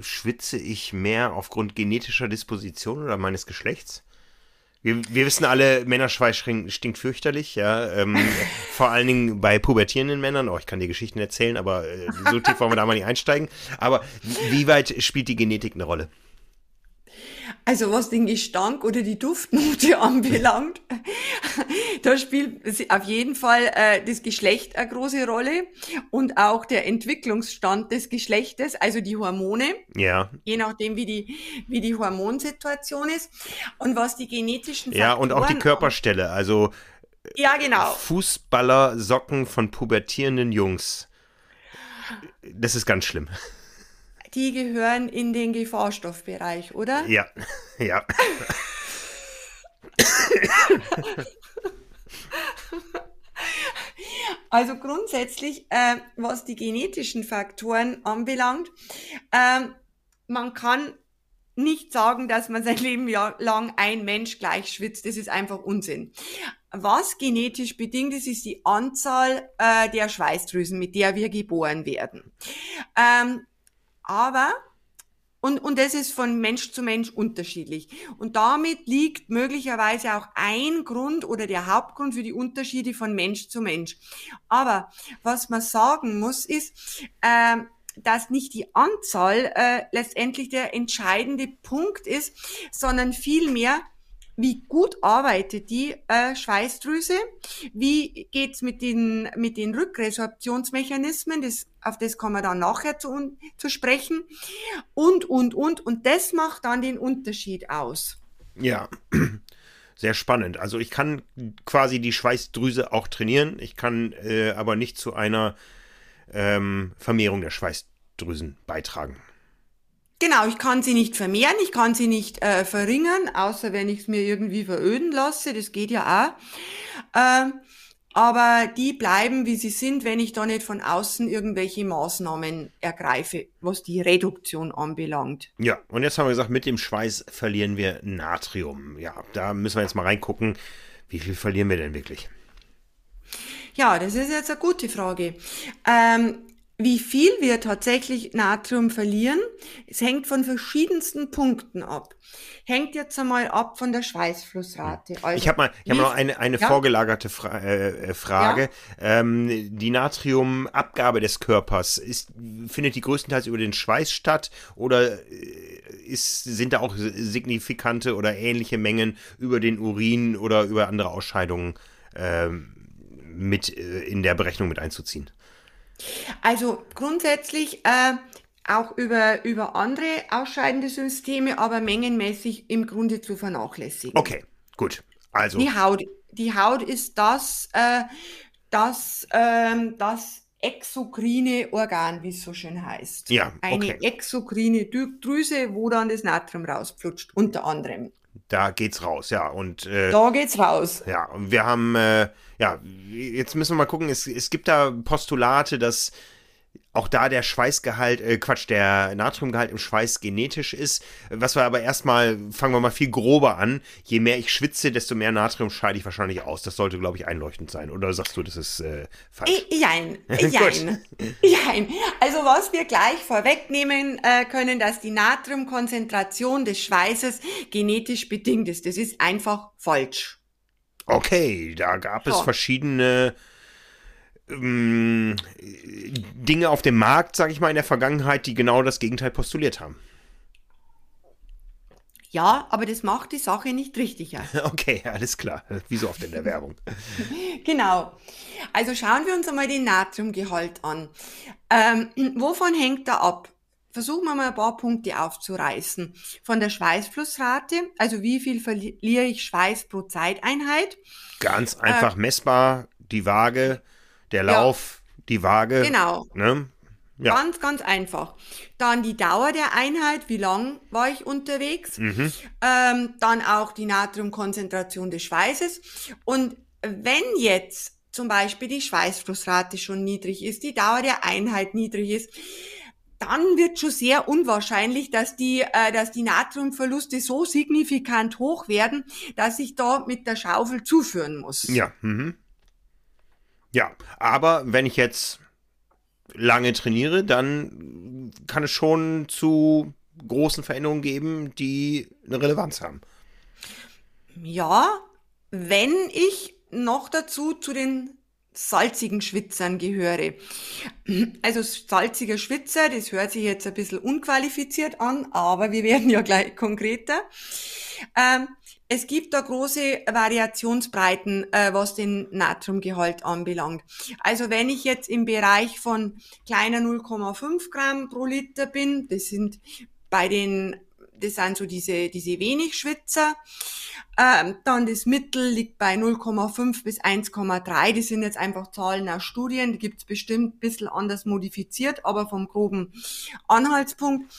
Speaker 2: schwitze ich mehr aufgrund genetischer Disposition oder meines Geschlechts? Wir, wir wissen alle, Männerschweiß stinkt, fürchterlich, ja. Ähm, vor allen Dingen bei pubertierenden Männern. Oh, ich kann dir Geschichten erzählen, aber äh, so tief wollen wir da mal nicht einsteigen. Aber wie weit spielt die Genetik eine Rolle?
Speaker 3: Also was den Gestank oder die Duftnote anbelangt, da spielt auf jeden Fall äh, das Geschlecht eine große Rolle und auch der Entwicklungsstand des Geschlechtes, also die Hormone,
Speaker 2: Ja.
Speaker 3: je nachdem wie die wie die Hormonsituation ist und was die genetischen
Speaker 2: Ja, und auch die
Speaker 3: Faktoren
Speaker 2: Körperstelle. Also
Speaker 3: Ja, genau.
Speaker 2: Fußballersocken von pubertierenden Jungs. Das ist ganz schlimm.
Speaker 3: Die gehören in den Gefahrstoffbereich, oder?
Speaker 2: Ja, ja.
Speaker 3: Also grundsätzlich, äh, was die genetischen Faktoren anbelangt, ähm, man kann nicht sagen, dass man sein Leben lang ein Mensch gleich schwitzt. Das ist einfach Unsinn. Was genetisch bedingt ist, ist die Anzahl äh, der Schweißdrüsen, mit der wir geboren werden. Ähm, aber und, und das ist von Mensch zu Mensch unterschiedlich. Und damit liegt möglicherweise auch ein Grund oder der Hauptgrund für die Unterschiede von Mensch zu Mensch. Aber was man sagen muss, ist, ähm, dass nicht die Anzahl äh, letztendlich der entscheidende Punkt ist, sondern vielmehr, wie gut arbeitet die äh, Schweißdrüse? Wie geht's mit den, mit den Rückresorptionsmechanismen? Das, auf das kommen wir dann nachher zu, zu sprechen. Und, und, und. Und das macht dann den Unterschied aus.
Speaker 2: Ja, sehr spannend. Also ich kann quasi die Schweißdrüse auch trainieren. Ich kann äh, aber nicht zu einer ähm, Vermehrung der Schweißdrüsen beitragen.
Speaker 3: Genau, ich kann sie nicht vermehren, ich kann sie nicht äh, verringern, außer wenn ich es mir irgendwie veröden lasse, das geht ja auch. Ähm, aber die bleiben, wie sie sind, wenn ich da nicht von außen irgendwelche Maßnahmen ergreife, was die Reduktion anbelangt.
Speaker 2: Ja, und jetzt haben wir gesagt, mit dem Schweiß verlieren wir Natrium. Ja, da müssen wir jetzt mal reingucken, wie viel verlieren wir denn wirklich?
Speaker 3: Ja, das ist jetzt eine gute Frage. Ähm, wie viel wir tatsächlich Natrium verlieren, es hängt von verschiedensten Punkten ab. Hängt jetzt einmal ab von der Schweißflussrate.
Speaker 2: Also, ich habe mal, ich hab noch eine, eine ja? vorgelagerte Fra äh, äh, Frage. Ja? Ähm, die Natriumabgabe des Körpers, ist, findet die größtenteils über den Schweiß statt oder äh, ist, sind da auch signifikante oder ähnliche Mengen über den Urin oder über andere Ausscheidungen ähm, mit äh, in der Berechnung mit einzuziehen?
Speaker 3: Also grundsätzlich äh, auch über, über andere ausscheidende Systeme, aber mengenmäßig im Grunde zu vernachlässigen.
Speaker 2: Okay, gut. Also.
Speaker 3: Die Haut, die Haut ist das, äh, das, ähm, das exokrine Organ, wie es so schön heißt.
Speaker 2: Ja,
Speaker 3: okay. Eine exokrine Drüse, wo dann das Natrium rausflutscht, unter anderem.
Speaker 2: Da geht's raus, ja. Und äh,
Speaker 3: da geht's raus.
Speaker 2: Ja, und wir haben, äh, ja, jetzt müssen wir mal gucken, es, es gibt da Postulate, dass auch da der Schweißgehalt, äh, Quatsch, der Natriumgehalt im Schweiß genetisch ist. Was wir aber erstmal, fangen wir mal viel grober an. Je mehr ich schwitze, desto mehr Natrium scheide ich wahrscheinlich aus. Das sollte, glaube ich, einleuchtend sein. Oder sagst du, das ist äh, falsch?
Speaker 3: Jein, jein, jein. Also was wir gleich vorwegnehmen äh, können, dass die Natriumkonzentration des Schweißes genetisch bedingt ist. Das ist einfach falsch.
Speaker 2: Okay, da gab es verschiedene ähm, Dinge auf dem Markt, sage ich mal, in der Vergangenheit, die genau das Gegenteil postuliert haben.
Speaker 3: Ja, aber das macht die Sache nicht richtiger.
Speaker 2: Okay, alles klar. Wie so oft in der Werbung.
Speaker 3: genau. Also schauen wir uns einmal den Natriumgehalt an. Ähm, wovon hängt er ab? Versuchen wir mal ein paar Punkte aufzureißen. Von der Schweißflussrate, also wie viel verliere ich Schweiß pro Zeiteinheit?
Speaker 2: Ganz einfach äh, messbar, die Waage der Lauf, ja. die Waage.
Speaker 3: Genau.
Speaker 2: Ne?
Speaker 3: Ja. Ganz, ganz einfach. Dann die Dauer der Einheit, wie lang war ich unterwegs. Mhm. Ähm, dann auch die Natriumkonzentration des Schweißes. Und wenn jetzt zum Beispiel die Schweißflussrate schon niedrig ist, die Dauer der Einheit niedrig ist, dann wird schon sehr unwahrscheinlich, dass die, äh, dass die Natriumverluste so signifikant hoch werden, dass ich da mit der Schaufel zuführen muss.
Speaker 2: Ja. Mhm. Ja, aber wenn ich jetzt lange trainiere, dann kann es schon zu großen Veränderungen geben, die eine Relevanz haben.
Speaker 3: Ja, wenn ich noch dazu zu den salzigen Schwitzern gehöre. Also salziger Schwitzer, das hört sich jetzt ein bisschen unqualifiziert an, aber wir werden ja gleich konkreter. Ähm, es gibt da große Variationsbreiten, äh, was den Natriumgehalt anbelangt. Also wenn ich jetzt im Bereich von kleiner 0,5 Gramm pro Liter bin, das sind bei den das sind so diese, diese wenig Schwitzer. Ähm, dann das Mittel liegt bei 0,5 bis 1,3. Das sind jetzt einfach Zahlen aus Studien. Die gibt's bestimmt ein bisschen anders modifiziert, aber vom groben Anhaltspunkt.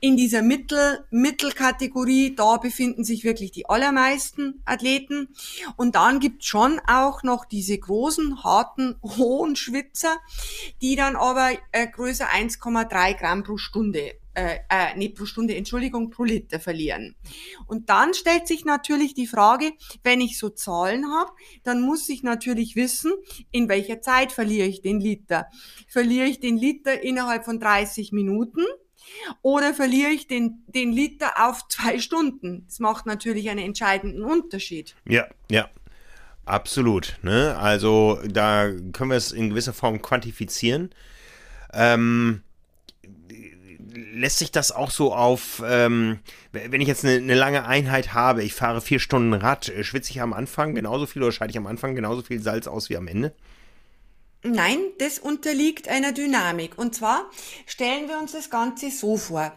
Speaker 3: In dieser Mittel, Mittelkategorie, da befinden sich wirklich die allermeisten Athleten. Und dann gibt's schon auch noch diese großen, harten, hohen Schwitzer, die dann aber äh, größer 1,3 Gramm pro Stunde äh, äh, nicht pro Stunde, Entschuldigung, pro Liter verlieren. Und dann stellt sich natürlich die Frage, wenn ich so Zahlen habe, dann muss ich natürlich wissen, in welcher Zeit verliere ich den Liter. Verliere ich den Liter innerhalb von 30 Minuten? Oder verliere ich den, den Liter auf zwei Stunden? Das macht natürlich einen entscheidenden Unterschied.
Speaker 2: Ja, ja. Absolut. Ne? Also da können wir es in gewisser Form quantifizieren. Ähm, lässt sich das auch so auf, ähm, wenn ich jetzt eine, eine, lange Einheit habe, ich fahre vier Stunden Rad, äh, schwitze ich am Anfang genauso viel oder scheide ich am Anfang genauso viel Salz aus wie am Ende?
Speaker 3: Nein, das unterliegt einer Dynamik. Und zwar stellen wir uns das Ganze so vor.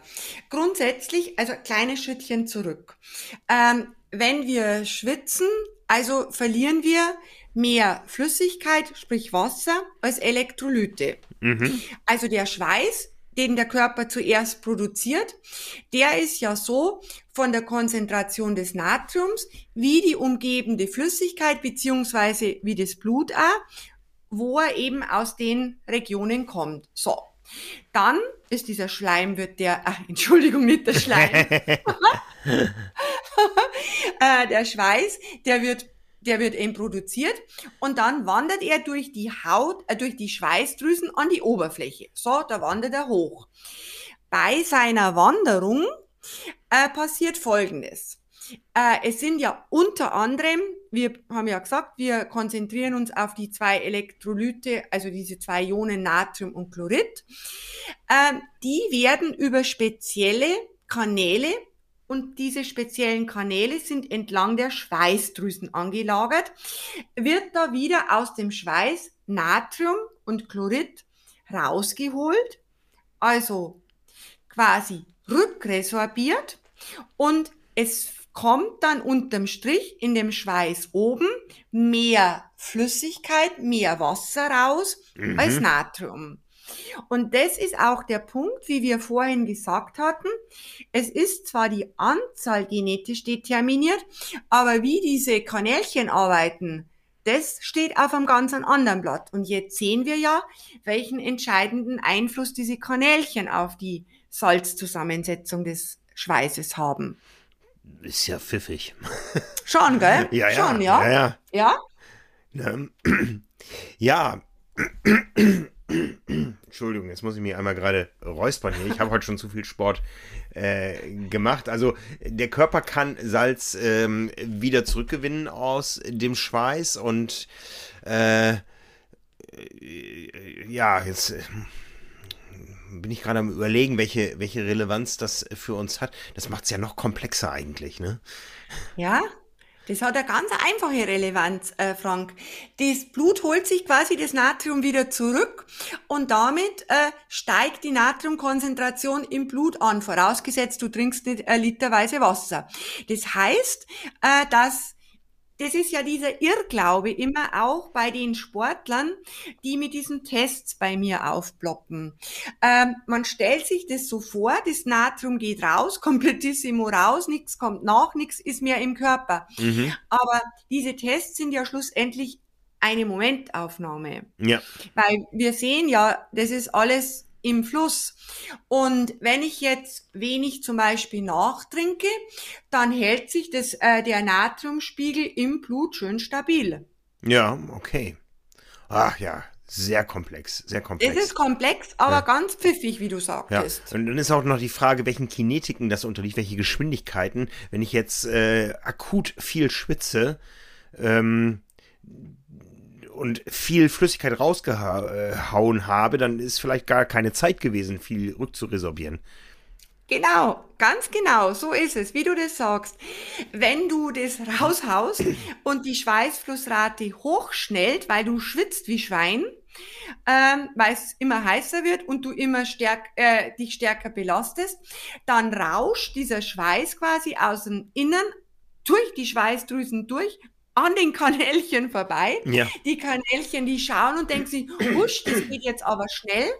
Speaker 3: Grundsätzlich, also kleine Schrittchen zurück. Ähm, wenn wir schwitzen, also verlieren wir mehr Flüssigkeit, sprich Wasser, als Elektrolyte. Mhm. Also der Schweiß den der Körper zuerst produziert, der ist ja so von der Konzentration des Natriums wie die umgebende Flüssigkeit beziehungsweise wie das Blut auch, wo er eben aus den Regionen kommt. So. Dann ist dieser Schleim wird der, ach, Entschuldigung, nicht der Schleim. äh, der Schweiß, der wird der wird eben produziert und dann wandert er durch die Haut, äh, durch die Schweißdrüsen an die Oberfläche. So, da wandert er hoch. Bei seiner Wanderung äh, passiert Folgendes. Äh, es sind ja unter anderem, wir haben ja gesagt, wir konzentrieren uns auf die zwei Elektrolyte, also diese zwei Ionen Natrium und Chlorid. Äh, die werden über spezielle Kanäle und diese speziellen Kanäle sind entlang der Schweißdrüsen angelagert, wird da wieder aus dem Schweiß Natrium und Chlorid rausgeholt, also quasi rückresorbiert und es kommt dann unterm Strich in dem Schweiß oben mehr Flüssigkeit, mehr Wasser raus mhm. als Natrium. Und das ist auch der Punkt, wie wir vorhin gesagt hatten. Es ist zwar die Anzahl genetisch determiniert, aber wie diese Kanälchen arbeiten, das steht auf einem ganz anderen Blatt. Und jetzt sehen wir ja, welchen entscheidenden Einfluss diese Kanälchen auf die Salzzusammensetzung des Schweißes haben.
Speaker 2: Ist ja pfiffig.
Speaker 3: Schon, gell?
Speaker 2: Ja, ja.
Speaker 3: Schon, ja.
Speaker 2: Ja.
Speaker 3: Ja.
Speaker 2: ja. Entschuldigung, jetzt muss ich mich einmal gerade räuspern hier. Ich habe heute schon zu viel Sport äh, gemacht. Also der Körper kann Salz ähm, wieder zurückgewinnen aus dem Schweiß und äh, ja, jetzt äh, bin ich gerade am überlegen, welche, welche Relevanz das für uns hat. Das macht es ja noch komplexer eigentlich, ne?
Speaker 3: Ja, das hat eine ganz einfache Relevanz, äh, Frank. Das Blut holt sich quasi das Natrium wieder zurück und damit äh, steigt die Natriumkonzentration im Blut an, vorausgesetzt du trinkst nicht äh, literweise Wasser. Das heißt, äh, dass das ist ja dieser Irrglaube immer auch bei den Sportlern, die mit diesen Tests bei mir aufploppen. Ähm, man stellt sich das so vor, das Natrium geht raus, komplettissimo raus, nichts kommt nach, nichts ist mehr im Körper. Mhm. Aber diese Tests sind ja schlussendlich eine Momentaufnahme.
Speaker 2: Ja.
Speaker 3: Weil wir sehen ja, das ist alles im Fluss. Und wenn ich jetzt wenig zum Beispiel nachtrinke, dann hält sich das, äh, der Natriumspiegel im Blut schön stabil.
Speaker 2: Ja, okay. Ach ja, sehr komplex, sehr komplex.
Speaker 3: Es ist komplex, aber ja. ganz pfiffig, wie du sagtest.
Speaker 2: Ja. Und dann ist auch noch die Frage, welchen Kinetiken das unterliegt, welche Geschwindigkeiten. Wenn ich jetzt äh, akut viel schwitze, ähm, und viel Flüssigkeit rausgehauen habe, dann ist vielleicht gar keine Zeit gewesen, viel rückzuresorbieren.
Speaker 3: Genau, ganz genau, so ist es, wie du das sagst. Wenn du das raushaust und die Schweißflussrate hochschnellt, weil du schwitzt wie Schwein, ähm, weil es immer heißer wird und du immer stärk, äh, dich stärker belastest, dann rauscht dieser Schweiß quasi aus dem Innern durch die Schweißdrüsen durch an den Kanälchen vorbei.
Speaker 2: Ja.
Speaker 3: Die Kanälchen, die schauen und denken sich, husch, das geht jetzt aber schnell.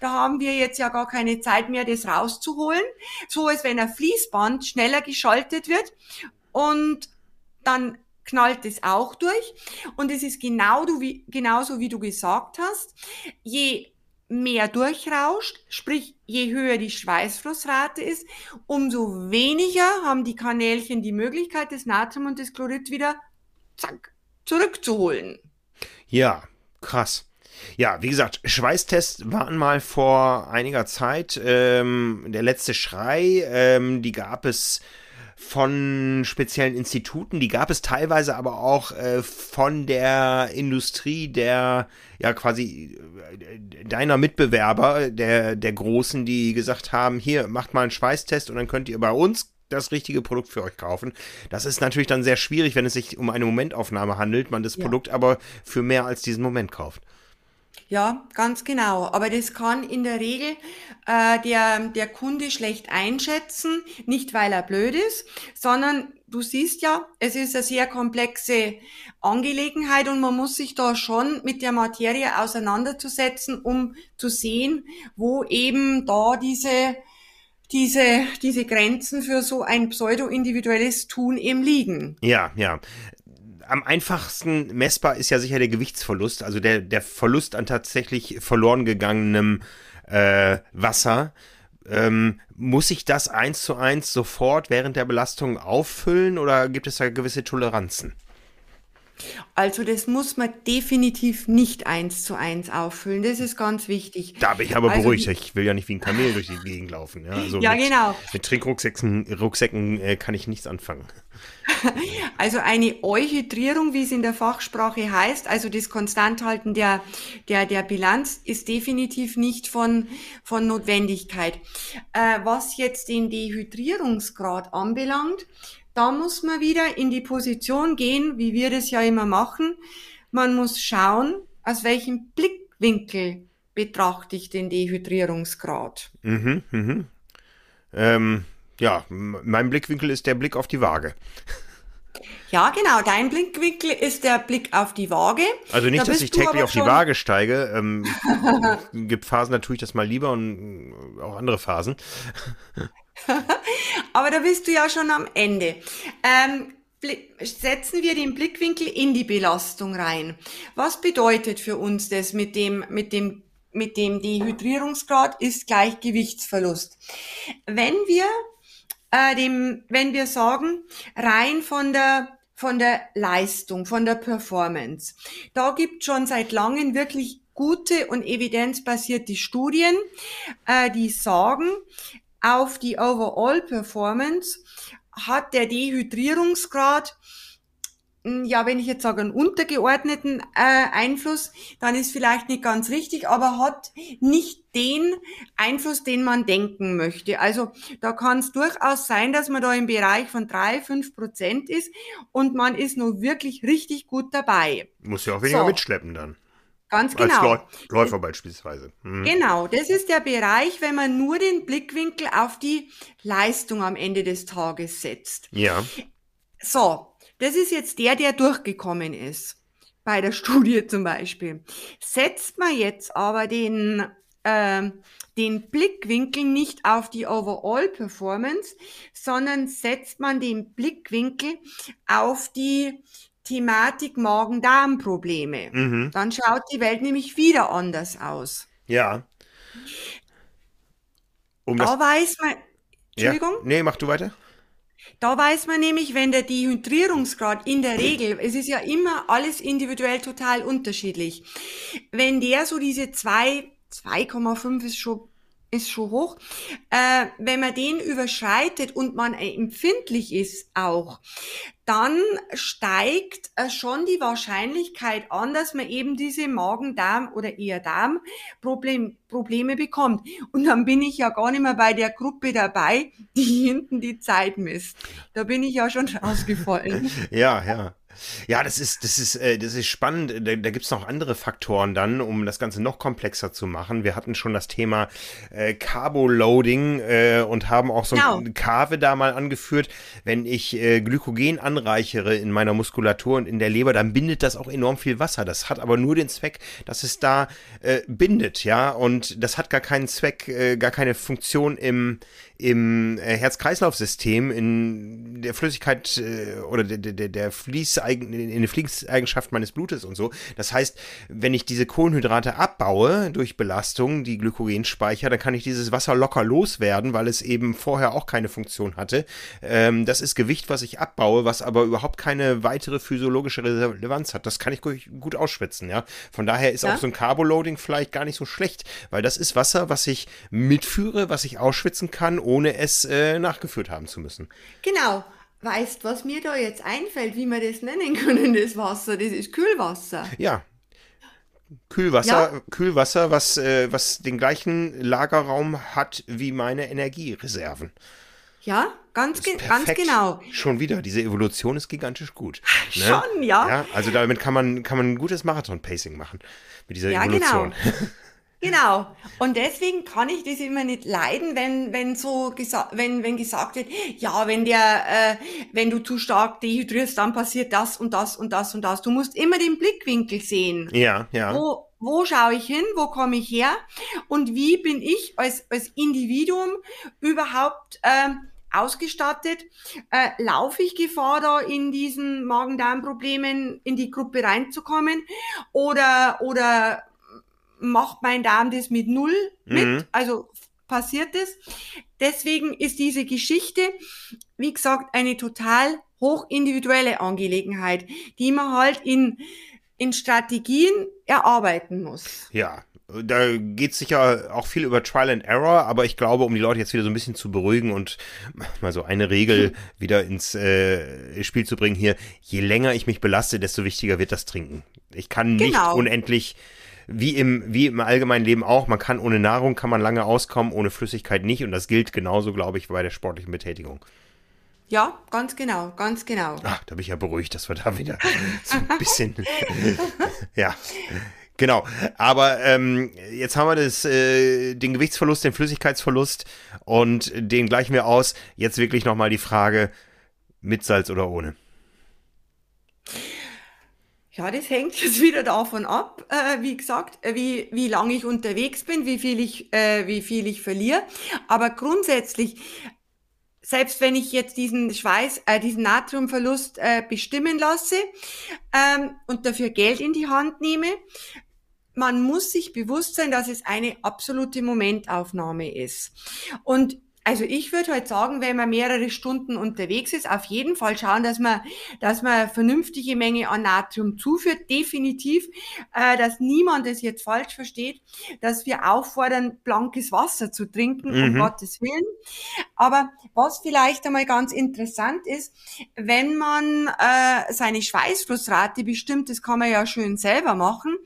Speaker 3: Da haben wir jetzt ja gar keine Zeit mehr, das rauszuholen. So als wenn ein Fließband schneller geschaltet wird und dann knallt es auch durch. Und es ist genau du, wie, genauso, wie du gesagt hast. Je mehr durchrauscht, sprich je höher die Schweißflussrate ist, umso weniger haben die Kanälchen die Möglichkeit, das Natrium und das Chlorid wieder zack, zurückzuholen.
Speaker 2: Ja, krass. Ja, wie gesagt, Schweißtests waren mal vor einiger Zeit. Ähm, der letzte Schrei, ähm, die gab es von speziellen Instituten, die gab es teilweise aber auch äh, von der Industrie der, ja quasi äh, deiner Mitbewerber, der, der Großen, die gesagt haben, hier, macht mal einen Schweißtest und dann könnt ihr bei uns das richtige Produkt für euch kaufen. Das ist natürlich dann sehr schwierig, wenn es sich um eine Momentaufnahme handelt, man das ja. Produkt aber für mehr als diesen Moment kauft.
Speaker 3: Ja, ganz genau. Aber das kann in der Regel äh, der, der Kunde schlecht einschätzen, nicht weil er blöd ist, sondern du siehst ja, es ist eine sehr komplexe Angelegenheit und man muss sich da schon mit der Materie auseinanderzusetzen, um zu sehen, wo eben da diese diese, diese Grenzen für so ein pseudo-individuelles Tun eben liegen.
Speaker 2: Ja, ja. Am einfachsten messbar ist ja sicher der Gewichtsverlust, also der, der Verlust an tatsächlich verloren gegangenem äh, Wasser. Ähm, muss ich das eins zu eins sofort während der Belastung auffüllen oder gibt es da gewisse Toleranzen?
Speaker 3: Also das muss man definitiv nicht eins zu eins auffüllen. Das ist ganz wichtig.
Speaker 2: Da bin ich aber also, beruhigt. Ich will ja nicht wie ein Kamel durch die Gegend laufen. Ja, also
Speaker 3: ja
Speaker 2: mit,
Speaker 3: genau.
Speaker 2: Mit Trinkrucksäcken Rucksäcken, äh, kann ich nichts anfangen.
Speaker 3: Also eine Euhydrierung, wie es in der Fachsprache heißt, also das Konstanthalten der, der, der Bilanz, ist definitiv nicht von, von Notwendigkeit. Äh, was jetzt den Dehydrierungsgrad anbelangt, da muss man wieder in die Position gehen, wie wir das ja immer machen. Man muss schauen, aus welchem Blickwinkel betrachte ich den Dehydrierungsgrad.
Speaker 2: Mhm, mhm. Ähm, ja, mein Blickwinkel ist der Blick auf die Waage.
Speaker 3: Ja, genau. Dein Blickwinkel ist der Blick auf die Waage.
Speaker 2: Also nicht, da dass ich täglich auf die Waage steige. Ähm, gibt Phasen, da tue ich das mal lieber und auch andere Phasen.
Speaker 3: Aber da bist du ja schon am Ende. Ähm, setzen wir den Blickwinkel in die Belastung rein. Was bedeutet für uns das mit dem, mit dem, mit dem Dehydrierungsgrad ist gleich Gewichtsverlust? Wenn wir äh, dem, wenn wir sagen, rein von der von der Leistung, von der Performance. Da gibt schon seit langem wirklich gute und evidenzbasierte Studien, äh, die sagen, auf die Overall Performance hat der Dehydrierungsgrad hm, ja, wenn ich jetzt sage, einen untergeordneten äh, Einfluss, dann ist vielleicht nicht ganz richtig, aber hat nicht den Einfluss, den man denken möchte. Also da kann es durchaus sein, dass man da im Bereich von drei, fünf Prozent ist und man ist nur wirklich richtig gut dabei.
Speaker 2: Muss ja auch weniger so. mitschleppen dann.
Speaker 3: Ganz genau.
Speaker 2: Als Läufer beispielsweise.
Speaker 3: Mhm. Genau, das ist der Bereich, wenn man nur den Blickwinkel auf die Leistung am Ende des Tages setzt.
Speaker 2: Ja.
Speaker 3: So, das ist jetzt der, der durchgekommen ist. Bei der Studie zum Beispiel. Setzt man jetzt aber den, äh, den Blickwinkel nicht auf die Overall Performance, sondern setzt man den Blickwinkel auf die Thematik Magen-Darm-Probleme. Mhm. Dann schaut die Welt nämlich wieder anders aus.
Speaker 2: Ja.
Speaker 3: Um da weiß man. Entschuldigung? Ja.
Speaker 2: Nee, mach du weiter.
Speaker 3: Da weiß man nämlich, wenn der Dehydrierungsgrad in der Regel, es ist ja immer alles individuell total unterschiedlich, wenn der so diese 2, 2,5 ist schon ist schon hoch. Äh, wenn man den überschreitet und man empfindlich ist auch, dann steigt äh, schon die Wahrscheinlichkeit an, dass man eben diese Magen-Darm- oder eher Darm-Probleme Probleme bekommt. Und dann bin ich ja gar nicht mehr bei der Gruppe dabei, die hinten die Zeit misst. Da bin ich ja schon rausgefallen.
Speaker 2: ja, ja. Ja, das ist, das ist, äh, das ist spannend. Da, da gibt es noch andere Faktoren dann, um das Ganze noch komplexer zu machen. Wir hatten schon das Thema äh, Carboloading äh, und haben auch so genau. ein Kave da mal angeführt. Wenn ich äh, Glykogen anreichere in meiner Muskulatur und in der Leber, dann bindet das auch enorm viel Wasser. Das hat aber nur den Zweck, dass es da äh, bindet, ja. Und das hat gar keinen Zweck, äh, gar keine Funktion im, im äh, Herz-Kreislauf-System, in der Flüssigkeit äh, oder der, der, der Fließeigen, in der Fließeigenschaft meines Blutes und so. Das heißt, wenn ich diese Kohlenhydrate abbaue durch Belastung, die Glykogenspeicher, dann kann ich dieses Wasser locker loswerden, weil es eben vorher auch keine Funktion hatte. Ähm, das ist Gewicht, was ich abbaue, was aber überhaupt keine weitere physiologische Relevanz hat. Das kann ich gut ausschwitzen, ja. Von daher ist ja? auch so ein Carboloading vielleicht gar nicht so schlecht, weil das ist Wasser, was ich mitführe, was ich ausschwitzen kann, ohne es äh, nachgeführt haben zu müssen.
Speaker 3: Genau. Weißt, was mir da jetzt einfällt, wie wir das nennen können, das Wasser, das ist Kühlwasser.
Speaker 2: Ja. Kühlwasser, ja. Kühlwasser, was, äh, was den gleichen Lagerraum hat wie meine Energiereserven.
Speaker 3: Ja, ganz, ge ganz genau.
Speaker 2: Schon wieder, diese Evolution ist gigantisch gut.
Speaker 3: Ne? Schon, ja.
Speaker 2: ja. Also damit kann man, kann man ein gutes Marathon-Pacing machen. Mit dieser ja, Evolution.
Speaker 3: Genau. Genau. Und deswegen kann ich das immer nicht leiden, wenn, wenn so gesagt, wenn, wenn gesagt wird, ja, wenn der, äh, wenn du zu stark dehydrierst, dann passiert das und das und das und das. Du musst immer den Blickwinkel sehen.
Speaker 2: Ja, ja.
Speaker 3: Wo, wo schaue ich hin? Wo komme ich her? Und wie bin ich als, als Individuum überhaupt, ähm, ausgestattet, äh, laufe ich Gefahr, da in diesen Magen-Darm-Problemen in die Gruppe reinzukommen? Oder, oder macht mein Darm das mit null mit. Mhm. Also passiert es. Deswegen ist diese Geschichte, wie gesagt, eine total hochindividuelle Angelegenheit, die man halt in, in Strategien erarbeiten muss.
Speaker 2: Ja, da geht sicher auch viel über Trial and Error, aber ich glaube, um die Leute jetzt wieder so ein bisschen zu beruhigen und mal so eine Regel wieder ins äh, Spiel zu bringen hier, je länger ich mich belaste, desto wichtiger wird das Trinken. Ich kann genau. nicht unendlich wie im, wie im allgemeinen Leben auch, man kann ohne Nahrung, kann man lange auskommen, ohne Flüssigkeit nicht und das gilt genauso, glaube ich, bei der sportlichen Betätigung.
Speaker 3: Ja, ganz genau, ganz genau.
Speaker 2: Ach, da bin ich ja beruhigt, dass wir da wieder so ein bisschen, ja, genau. Aber ähm, jetzt haben wir das, äh, den Gewichtsverlust, den Flüssigkeitsverlust und den gleichen wir aus. Jetzt wirklich nochmal die Frage, mit Salz oder ohne?
Speaker 3: Ja, das hängt jetzt wieder davon ab, äh, wie gesagt, äh, wie, wie lange ich unterwegs bin, wie viel ich, äh, wie viel ich verliere. Aber grundsätzlich, selbst wenn ich jetzt diesen Schweiß, äh, diesen Natriumverlust äh, bestimmen lasse ähm, und dafür Geld in die Hand nehme, man muss sich bewusst sein, dass es eine absolute Momentaufnahme ist. Und also ich würde halt sagen, wenn man mehrere Stunden unterwegs ist, auf jeden Fall schauen, dass man, dass man vernünftige Menge an Natrium zuführt. Definitiv, äh, dass niemand es jetzt falsch versteht, dass wir auffordern, blankes Wasser zu trinken, mhm. um Gottes Willen. Aber was vielleicht einmal ganz interessant ist, wenn man äh, seine Schweißflussrate bestimmt, das kann man ja schön selber machen,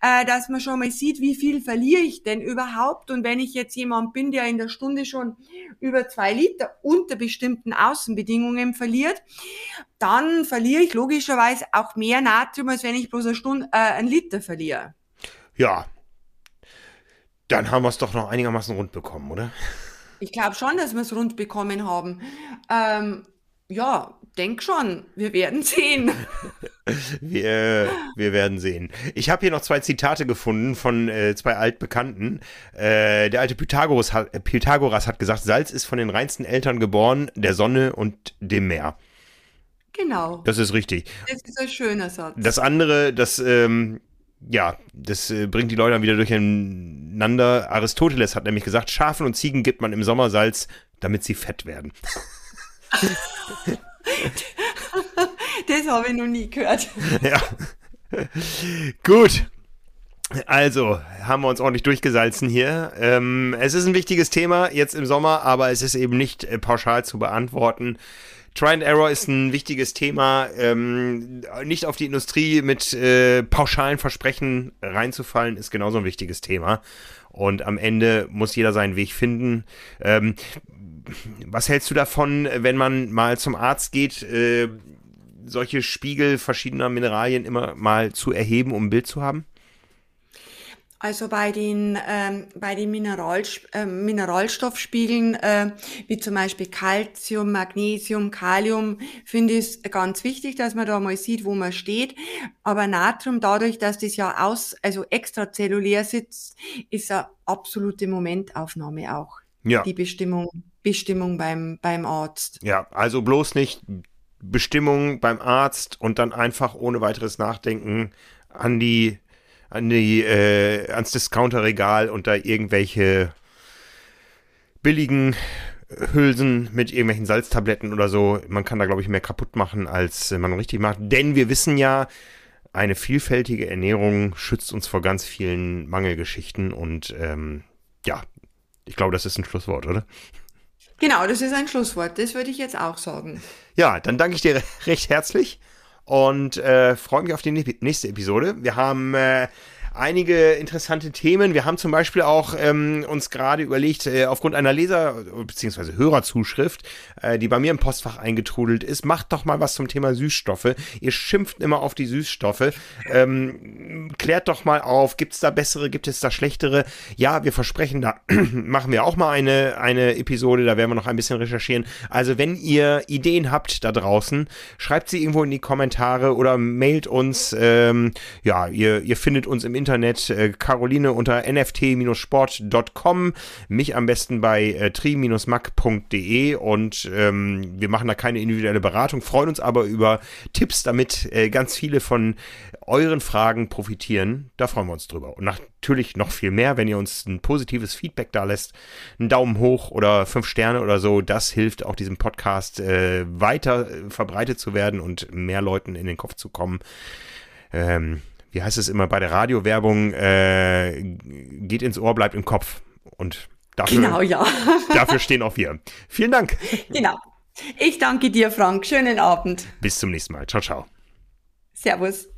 Speaker 3: äh, dass man schon mal sieht, wie viel verliere ich denn überhaupt. Und wenn ich jetzt jemand bin, der in der Stunde schon über zwei Liter unter bestimmten Außenbedingungen verliert, dann verliere ich logischerweise auch mehr Natrium, als wenn ich bloß eine Stunde äh, einen Liter verliere.
Speaker 2: Ja, dann haben wir es doch noch einigermaßen rund bekommen, oder?
Speaker 3: Ich glaube schon, dass wir es rund bekommen haben. Ähm, ja, denk schon. Wir werden sehen.
Speaker 2: wir, wir werden sehen. Ich habe hier noch zwei Zitate gefunden von äh, zwei Altbekannten. Äh, der alte Pythagoras hat, äh, Pythagoras hat gesagt, Salz ist von den reinsten Eltern geboren, der Sonne und dem Meer.
Speaker 3: Genau.
Speaker 2: Das ist richtig.
Speaker 3: Das ist ein schöner Satz.
Speaker 2: Das andere, das, ähm, ja, das äh, bringt die Leute dann wieder durcheinander. Aristoteles hat nämlich gesagt, Schafen und Ziegen gibt man im Sommer Salz, damit sie fett werden.
Speaker 3: das habe ich noch nie gehört.
Speaker 2: Ja. Gut. Also, haben wir uns ordentlich durchgesalzen hier. Ähm, es ist ein wichtiges Thema jetzt im Sommer, aber es ist eben nicht äh, pauschal zu beantworten. Try and Error ist ein wichtiges Thema. Ähm, nicht auf die Industrie mit äh, pauschalen Versprechen reinzufallen, ist genauso ein wichtiges Thema. Und am Ende muss jeder seinen Weg finden. Ähm, was hältst du davon, wenn man mal zum Arzt geht, äh, solche Spiegel verschiedener Mineralien immer mal zu erheben, um ein Bild zu haben?
Speaker 3: Also bei den, ähm, bei den Mineral, äh, Mineralstoffspiegeln, äh, wie zum Beispiel Calcium, Magnesium, Kalium, finde ich es ganz wichtig, dass man da mal sieht, wo man steht. Aber Natrium, dadurch, dass das ja aus, also extrazellulär sitzt, ist eine absolute Momentaufnahme auch. Ja. Die Bestimmung, Bestimmung beim, beim Arzt.
Speaker 2: Ja, also bloß nicht Bestimmung beim Arzt und dann einfach ohne weiteres Nachdenken an die an die äh, ans Discounterregal und da irgendwelche billigen Hülsen mit irgendwelchen Salztabletten oder so. Man kann da glaube ich mehr kaputt machen, als man richtig macht, denn wir wissen ja, eine vielfältige Ernährung schützt uns vor ganz vielen Mangelgeschichten und ähm, ja, ich glaube, das ist ein Schlusswort, oder?
Speaker 3: Genau, das ist ein Schlusswort. Das würde ich jetzt auch sagen.
Speaker 2: Ja, dann danke ich dir recht herzlich und äh, freue mich auf die nächste Episode. Wir haben äh, einige interessante Themen. Wir haben zum Beispiel auch ähm, uns gerade überlegt, äh, aufgrund einer Leser- bzw. Hörerzuschrift, äh, die bei mir im Postfach eingetrudelt ist, macht doch mal was zum Thema Süßstoffe. Ihr schimpft immer auf die Süßstoffe. Ähm, klärt doch mal auf, gibt es da bessere, gibt es da schlechtere? Ja, wir versprechen, da machen wir auch mal eine, eine Episode, da werden wir noch ein bisschen recherchieren. Also wenn ihr Ideen habt da draußen, schreibt sie irgendwo in die Kommentare oder mailt uns. Ähm, ja, ihr, ihr findet uns im Internet Internet. Äh, Caroline unter nft-sport.com. Mich am besten bei äh, tri-mac.de und ähm, wir machen da keine individuelle Beratung, freuen uns aber über Tipps, damit äh, ganz viele von euren Fragen profitieren. Da freuen wir uns drüber. Und natürlich noch viel mehr, wenn ihr uns ein positives Feedback da lässt, einen Daumen hoch oder fünf Sterne oder so. Das hilft auch diesem Podcast äh, weiter äh, verbreitet zu werden und mehr Leuten in den Kopf zu kommen. Ähm, wie heißt es immer bei der Radiowerbung? Äh, geht ins Ohr, bleibt im Kopf. Und dafür,
Speaker 3: genau, ja.
Speaker 2: dafür stehen auch wir. Vielen Dank.
Speaker 3: Genau. Ich danke dir, Frank. Schönen Abend.
Speaker 2: Bis zum nächsten Mal. Ciao, ciao.
Speaker 3: Servus.